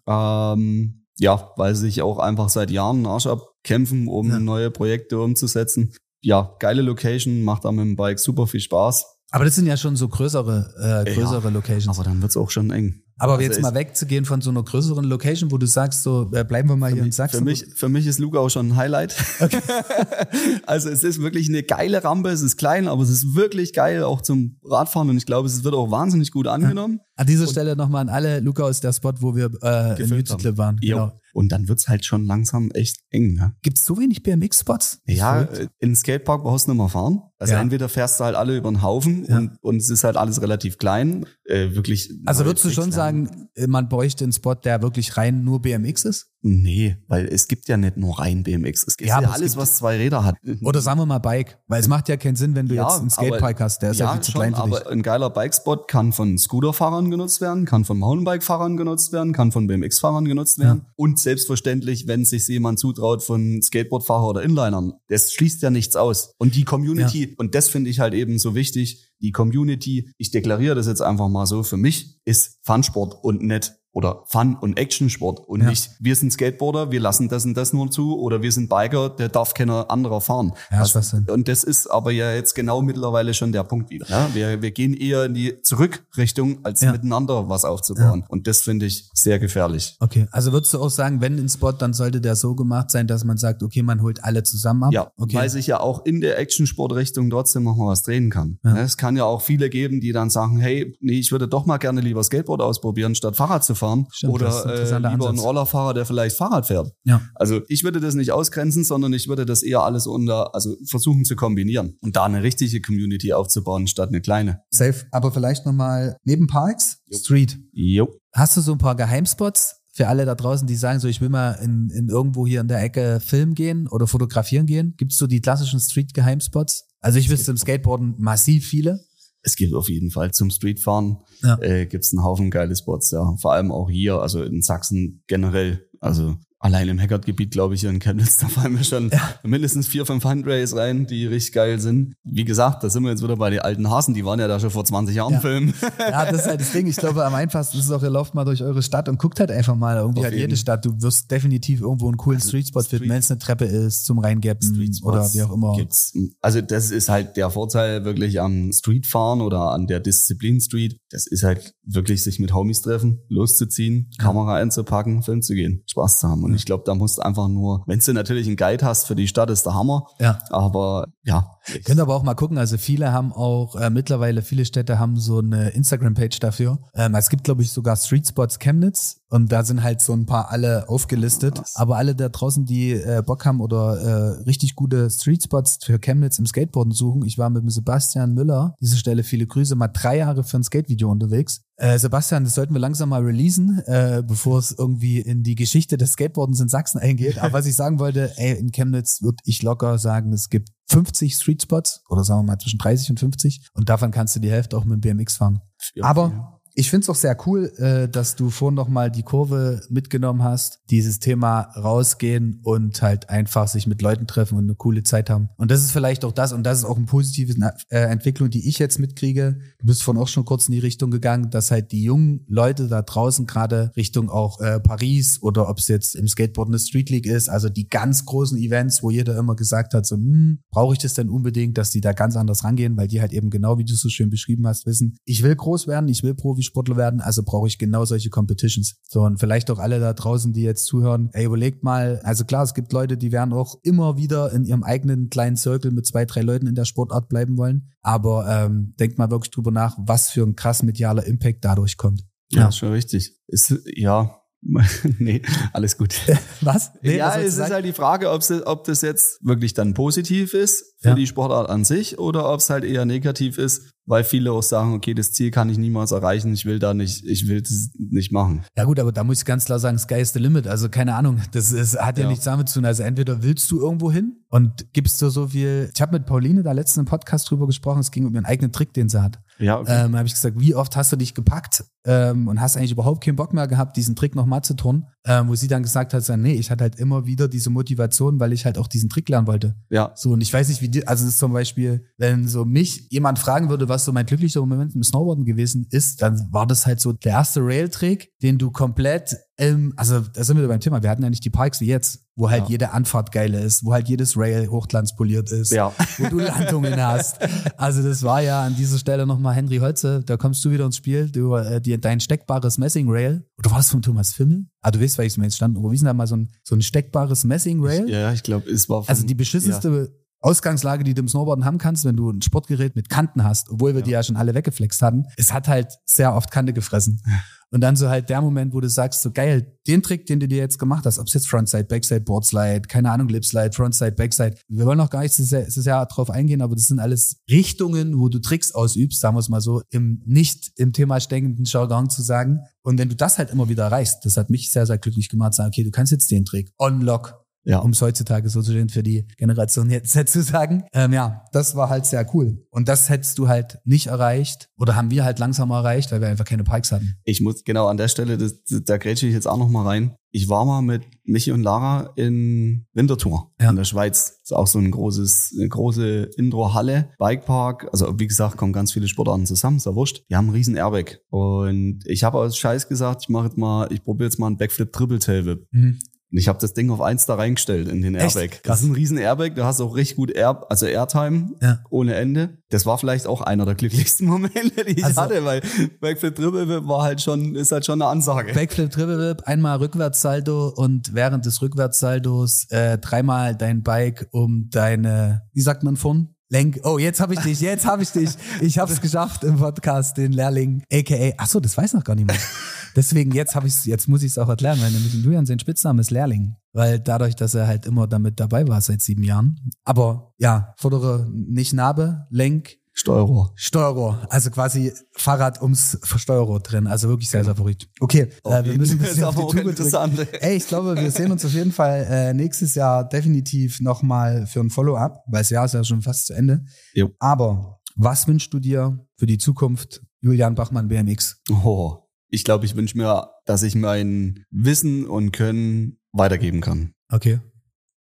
Ähm, ja, weil sie sich auch einfach seit Jahren einen Arsch abkämpfen, um Ja. neue Projekte umzusetzen. Ja, geile Location, macht da mit dem Bike super viel Spaß. Aber das sind ja schon so größere, äh, größere Locations. Aber dann wird's auch schon eng. Aber Also jetzt mal wegzugehen von so einer größeren Location, wo du sagst, so äh, bleiben wir mal hier in Sachsen. Für mich, für mich ist Lugau schon ein Highlight. [laughs] also es ist wirklich eine geile Rampe, es ist klein, aber es ist wirklich geil auch zum Radfahren und ich glaube, es wird auch wahnsinnig gut angenommen. An dieser Stelle nochmal an alle, Luca ist der Spot, wo wir äh, im Gefilmt Newtitle waren. Genau. Und dann wird's halt schon langsam echt eng. Ne? Gibt es so wenig BMX-Spots? Ja, äh, in den Skatepark brauchst du nicht mehr fahren. Also Ja. entweder fährst du halt alle über den Haufen Ja. und, und es ist halt alles relativ klein. Äh, wirklich. Also würdest du schon sagen, äh, man bräuchte einen Spot, der wirklich rein nur BMX ist? Nee, weil es gibt ja nicht nur rein BMX. Es gibt Ja, ja, alles, gibt- was zwei Räder hat. Oder sagen wir mal Bike? Weil es macht ja keinen Sinn, wenn du jetzt einen Skatepark aber- hast, der ist ja, viel zu schon, klein für dich. aber ein geiler Bikespot kann von Scooterfahrern genutzt werden, kann von Mountainbike-Fahrern genutzt werden, kann von BMX-Fahrern genutzt werden und selbstverständlich, wenn sich jemand zutraut von Skateboardfahrer oder Inlinern. Das schließt ja nichts aus. Und die Community, und das finde ich halt eben so wichtig, die Community, ich deklariere das jetzt einfach mal so, für mich ist Funsport und nicht oder Fun- und Actionsport und Ja. nicht, wir sind Skateboarder, wir lassen das und das nur zu oder wir sind Biker, der darf keiner anderer fahren. Ja, Was- Schwachsinn. und das ist aber ja jetzt genau mittlerweile schon der Punkt wieder. Ja, wir, wir gehen eher in die Zurückrichtung, als Ja. miteinander was aufzubauen. Und das finde ich sehr gefährlich. Okay, also würdest du auch sagen, wenn ein Spot, dann sollte der so gemacht sein, dass man sagt, okay, man holt alle zusammen ab? Ja, okay. weil sich ja auch in der Actionsportrichtung trotzdem noch mal was drehen kann. Ja, Es kann ja auch viele geben, die dann sagen, hey, nee, ich würde doch mal gerne lieber Skateboard ausprobieren, statt Fahrrad zu fahren. Stimmt, ein Oder äh, lieber ein Ansatz. Rollerfahrer, der vielleicht Fahrrad fährt. Ja. Also ich würde das nicht ausgrenzen, sondern ich würde das eher alles unter, also versuchen zu kombinieren und da eine richtige Community aufzubauen, statt eine kleine. Safe. Aber vielleicht nochmal neben Parks, Jo. Street. Jo. Hast du so ein paar Geheimspots für alle da draußen, die sagen, so ich will mal in, in irgendwo hier in der Ecke filmen gehen oder fotografieren gehen? Gibt es so die klassischen Street-Geheimspots? Also ich wüsste im Skateboarden massiv viele. Es gibt auf jeden Fall zum Streetfahren Ja. äh, gibt's einen Haufen geile Spots, ja. Vor allem auch hier, also in Sachsen generell. Also allein im Hackert-Gebiet, glaube ich, hier in Chemnitz, [laughs] da fallen mir schon ja. mindestens vier, fünf Handrays rein, die richtig geil sind. Wie gesagt, da sind wir jetzt wieder bei den alten Hasen, die waren ja da schon vor 20 Jahren ja. Film. [laughs] Ja, das ist halt das Ding. Ich glaube, am einfachsten ist es auch, ihr lauft mal durch eure Stadt und guckt halt einfach mal. Irgendwie halt jede Stadt. Du wirst definitiv irgendwo einen coolen also Streetspot Street finden, wenn es eine Treppe ist, zum Reingappen oder wie auch immer. Gibt's. Also das ist halt der Vorteil wirklich am Streetfahren oder an der Disziplin Street. Das ist halt wirklich sich mit Homies treffen, loszuziehen. Kamera einzupacken, Film zu gehen, Spaß zu haben. Und ich glaube, da musst du einfach nur, wenn du natürlich einen Guide hast für die Stadt, ist der Hammer. Ja. Aber ja. Ihr könnt aber auch mal gucken, also viele haben auch, äh, mittlerweile viele Städte haben so eine Instagram-Page dafür. Ähm, es gibt, glaube ich, sogar Street Spots Chemnitz und da sind halt so ein paar alle aufgelistet. Aber alle da draußen, die äh, Bock haben oder äh, richtig gute Street Spots für Chemnitz im Skateboarden suchen. Ich war mit dem Sebastian Müller, diese Stelle viele Grüße, mal drei Jahre für ein Skate-Video unterwegs. Äh, Sebastian, das sollten wir langsam mal releasen, äh, bevor es irgendwie in die Geschichte des Skateboardens in Sachsen eingeht. Aber was ich sagen wollte, ey, in Chemnitz würde ich locker sagen, es gibt 50 Street Spots oder sagen wir mal zwischen 30 und 50 und davon kannst du die Hälfte auch mit dem BMX fahren. Ja, Aber ich finde es auch sehr cool, äh, dass du vorhin noch mal die Kurve mitgenommen hast, dieses Thema rausgehen und halt einfach sich mit Leuten treffen und eine coole Zeit haben. Und das ist vielleicht auch das und das ist auch eine positive äh, Entwicklung, die ich jetzt mitkriege. Du bist vorhin auch schon kurz in die Richtung gegangen, dass halt die jungen Leute da draußen gerade Richtung auch äh, Paris oder ob es jetzt im Skateboard eine Street League ist, also die ganz großen Events, wo jeder immer gesagt hat, so, hm, brauche ich das denn unbedingt, dass die da ganz anders rangehen, weil die halt eben genau, wie du es so schön beschrieben hast, wissen, ich will groß werden, ich will Profi Sportler werden, also brauche ich genau solche Competitions. So, und vielleicht auch alle da draußen, die jetzt zuhören, ey, überlegt mal, also klar, es gibt Leute, die werden auch immer wieder in ihrem eigenen kleinen Circle mit zwei, drei Leuten in der Sportart bleiben wollen. Aber ähm, denkt mal wirklich drüber nach, was für ein krass medialer Impact dadurch kommt. Ja, ja schon richtig. Ist, ja, [laughs] nee, alles gut. [laughs] Was? Nee, ja, was es ist halt die Frage, ob das jetzt wirklich dann positiv ist für ja. die Sportart an sich oder ob es halt eher negativ ist, weil viele auch sagen, okay, das Ziel kann ich niemals erreichen, ich will da nicht, ich will das nicht machen. Ja gut, aber da muss ich ganz klar sagen, Sky is the limit. Also keine Ahnung, das ist, hat ja, ja nichts damit zu tun. Also entweder willst du irgendwo hin und gibst du so viel. Ich habe mit Pauline da letzten Podcast drüber gesprochen, es ging um ihren eigenen Trick, den sie hat. Ja, okay. Ähm, habe ich gesagt, wie oft hast du dich gepackt ähm, und hast eigentlich überhaupt keinen Bock mehr gehabt, diesen Trick nochmal zu tun, ähm, wo sie dann gesagt hat, nee, ich hatte halt immer wieder diese Motivation, weil ich halt auch diesen Trick lernen wollte. Ja. So, und ich weiß nicht, wie die, also ist zum Beispiel, wenn so mich jemand fragen würde, was so mein glücklicher Moment im Snowboarden gewesen ist, dann war das halt so der erste Rail-Trick, den du komplett ähm, also da sind wir beim Thema. Wir hatten ja nicht die Parks wie jetzt, wo halt ja. jede Anfahrt geil ist, wo halt jedes Rail hochglanzpoliert ist, ja. wo du Landungen [laughs] hast. Also das war ja an dieser Stelle nochmal Henry Holze, da kommst du wieder ins Spiel, du, äh, die, dein steckbares Messing-Rail. Oder war das von Thomas Fimmel? Ah, du weißt, weil ich es mir jetzt stand. Wo ist denn da mal so ein, so ein steckbares Messing-Rail? Ja, ich glaube, es war von, Also die beschissenste ja. Ausgangslage, die du im Snowboarden haben kannst, wenn du ein Sportgerät mit Kanten hast, obwohl wir ja. die ja schon alle weggeflext hatten. Es hat halt sehr oft Kante gefressen. [laughs] Und dann so halt der Moment, wo du sagst, so geil, den Trick, den du dir jetzt gemacht hast, ob es jetzt Frontside, Backside, Boardslide, keine Ahnung, Lipslide, Frontside, Backside. Wir wollen noch gar nicht so sehr, sehr drauf eingehen, aber das sind alles Richtungen, wo du Tricks ausübst, sagen wir es mal so, im nicht im Thema steckenden Jargon zu sagen. Und wenn du das halt immer wieder erreichst, das hat mich sehr, sehr glücklich gemacht, sagen, okay, du kannst jetzt den Trick unlock ja. um es heutzutage so zu sehen für die Generation jetzt [laughs] zu sagen. Ähm, ja, das war halt sehr cool. Und das hättest du halt nicht erreicht oder haben wir halt langsam erreicht, weil wir einfach keine Pikes hatten. Ich muss genau an der Stelle, das, da grätsche ich jetzt auch noch mal rein. Ich war mal mit Michi und Lara in Winterthur ja. in der Schweiz. Das ist auch so ein großes, eine große Indoor-Halle, Bikepark. Also wie gesagt, kommen ganz viele Sportarten zusammen, ist ja wurscht. Die haben einen riesen Airbag. Und ich habe aus Scheiß gesagt, ich mache jetzt mal, ich probiere jetzt mal einen Backflip Triple Tail Whip. Mhm. Und ich habe das Ding auf eins da reingestellt in den Airbag. Echt? Das ist ein riesen Airbag, du hast auch richtig gut Air, also Airtime ja. ohne Ende. Das war vielleicht auch einer der glücklichsten [laughs] Momente, die ich also, hatte, weil Backflip Triple Whip war halt schon, ist halt schon eine Ansage. Backflip Triple Whip, einmal Rückwärtssaldo und während des Rückwärtssaldos äh, dreimal dein Bike um deine, wie sagt man von? Lenk. Oh, jetzt habe ich dich, jetzt habe ich dich. Ich habe es [laughs] geschafft im Podcast, den Lehrling, aka. Ach so, das weiß noch gar niemand. [laughs] Deswegen jetzt habe ich jetzt muss ich es auch erklären, weil nämlich Julian sein Spitzname ist Lehrling, weil dadurch, dass er halt immer damit dabei war seit sieben Jahren. Aber ja, fordere nicht Nabe, Lenk, Steuerrohr. Steuerrohr, also quasi Fahrrad ums Steuerrohr drin, also wirklich sehr, sehr verrückt. Okay, äh, wir müssen ein [laughs] bisschen auf die Tube drücken. Ey, ich glaube, wir sehen uns auf jeden Fall äh, nächstes Jahr definitiv nochmal für ein Follow-up, weil das Jahr ist ja schon fast zu Ende. Jo. Aber was wünschst du dir für die Zukunft Julian Bachmann BMX? Oh, ich glaube, ich wünsche mir, dass ich mein Wissen und Können weitergeben kann. Okay.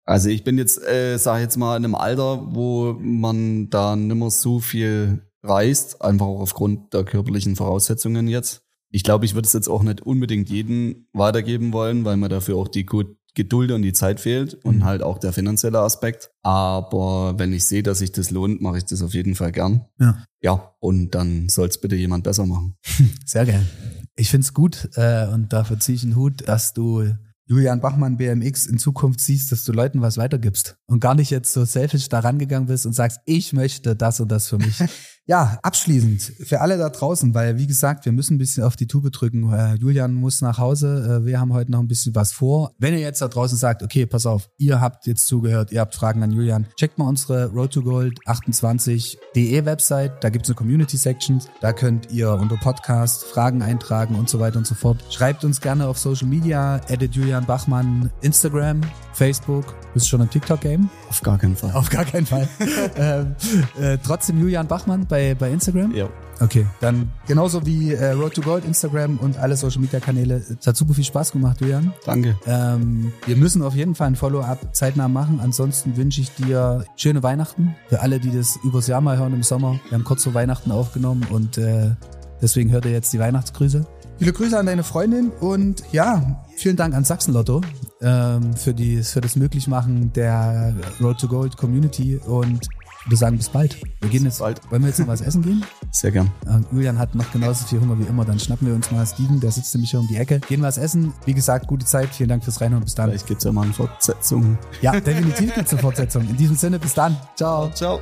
Also ich bin jetzt, äh, sage jetzt mal, in einem Alter, wo man da nimmer so viel reist, einfach auch aufgrund der körperlichen Voraussetzungen jetzt. Ich glaube, ich würde es jetzt auch nicht unbedingt jeden weitergeben wollen, weil mir dafür auch die Geduld und die Zeit fehlt und mhm. halt auch der finanzielle Aspekt. Aber wenn ich sehe, dass sich das lohnt, mache ich das auf jeden Fall gern. Ja. Ja, und dann soll es bitte jemand besser machen. [laughs] Sehr gern. Ich find's gut äh, und dafür ziehe ich einen Hut, dass du Julian Bachmann BMX in Zukunft siehst, dass du Leuten was weitergibst und gar nicht jetzt so selfish da rangegangen bist und sagst, ich möchte das und das für mich. [laughs] Ja, abschließend für alle da draußen, weil wie gesagt, wir müssen ein bisschen auf die Tube drücken. Äh, Julian muss nach Hause. Äh, wir haben heute noch ein bisschen was vor. Wenn ihr jetzt da draußen sagt, okay, pass auf, ihr habt jetzt zugehört, ihr habt Fragen an Julian, checkt mal unsere Road to Gold 28.de Website. Da gibt's eine Community Section. Da könnt ihr unter Podcast Fragen eintragen und so weiter und so fort. Schreibt uns gerne auf Social Media, edit Julian Bachmann, Instagram, Facebook. Bist du schon im TikTok-Game? Auf gar keinen Fall. Auf gar keinen Fall. [laughs] ähm, äh, trotzdem Julian Bachmann bei, bei Instagram? Ja. Okay, dann genauso wie äh, Road to Gold, Instagram und alle Social Media Kanäle. Es hat super viel Spaß gemacht, Julian. Danke. Ähm, wir müssen auf jeden Fall ein Follow-up zeitnah machen. Ansonsten wünsche ich dir schöne Weihnachten. Für alle, die das übers Jahr mal hören im Sommer. Wir haben kurz vor Weihnachten aufgenommen und äh, deswegen hört ihr jetzt die Weihnachtsgrüße. Viele Grüße an deine Freundin und ja, vielen Dank an Sachsenlotto ähm, für, die, für das Möglichmachen der Road to Gold Community und würde sagen, bis bald. Wir gehen jetzt bald. Wollen wir jetzt noch was essen gehen? Sehr gern. Äh, Julian hat noch genauso viel Hunger wie immer. Dann schnappen wir uns mal Steven, der sitzt nämlich hier um die Ecke. Gehen wir was essen. Wie gesagt, gute Zeit. Vielen Dank fürs Reinhören. Bis dann. Vielleicht gibt's ja mal eine Fortsetzung. Ja, definitiv gibt's eine Fortsetzung. In diesem Sinne, bis dann. Ciao. Ciao.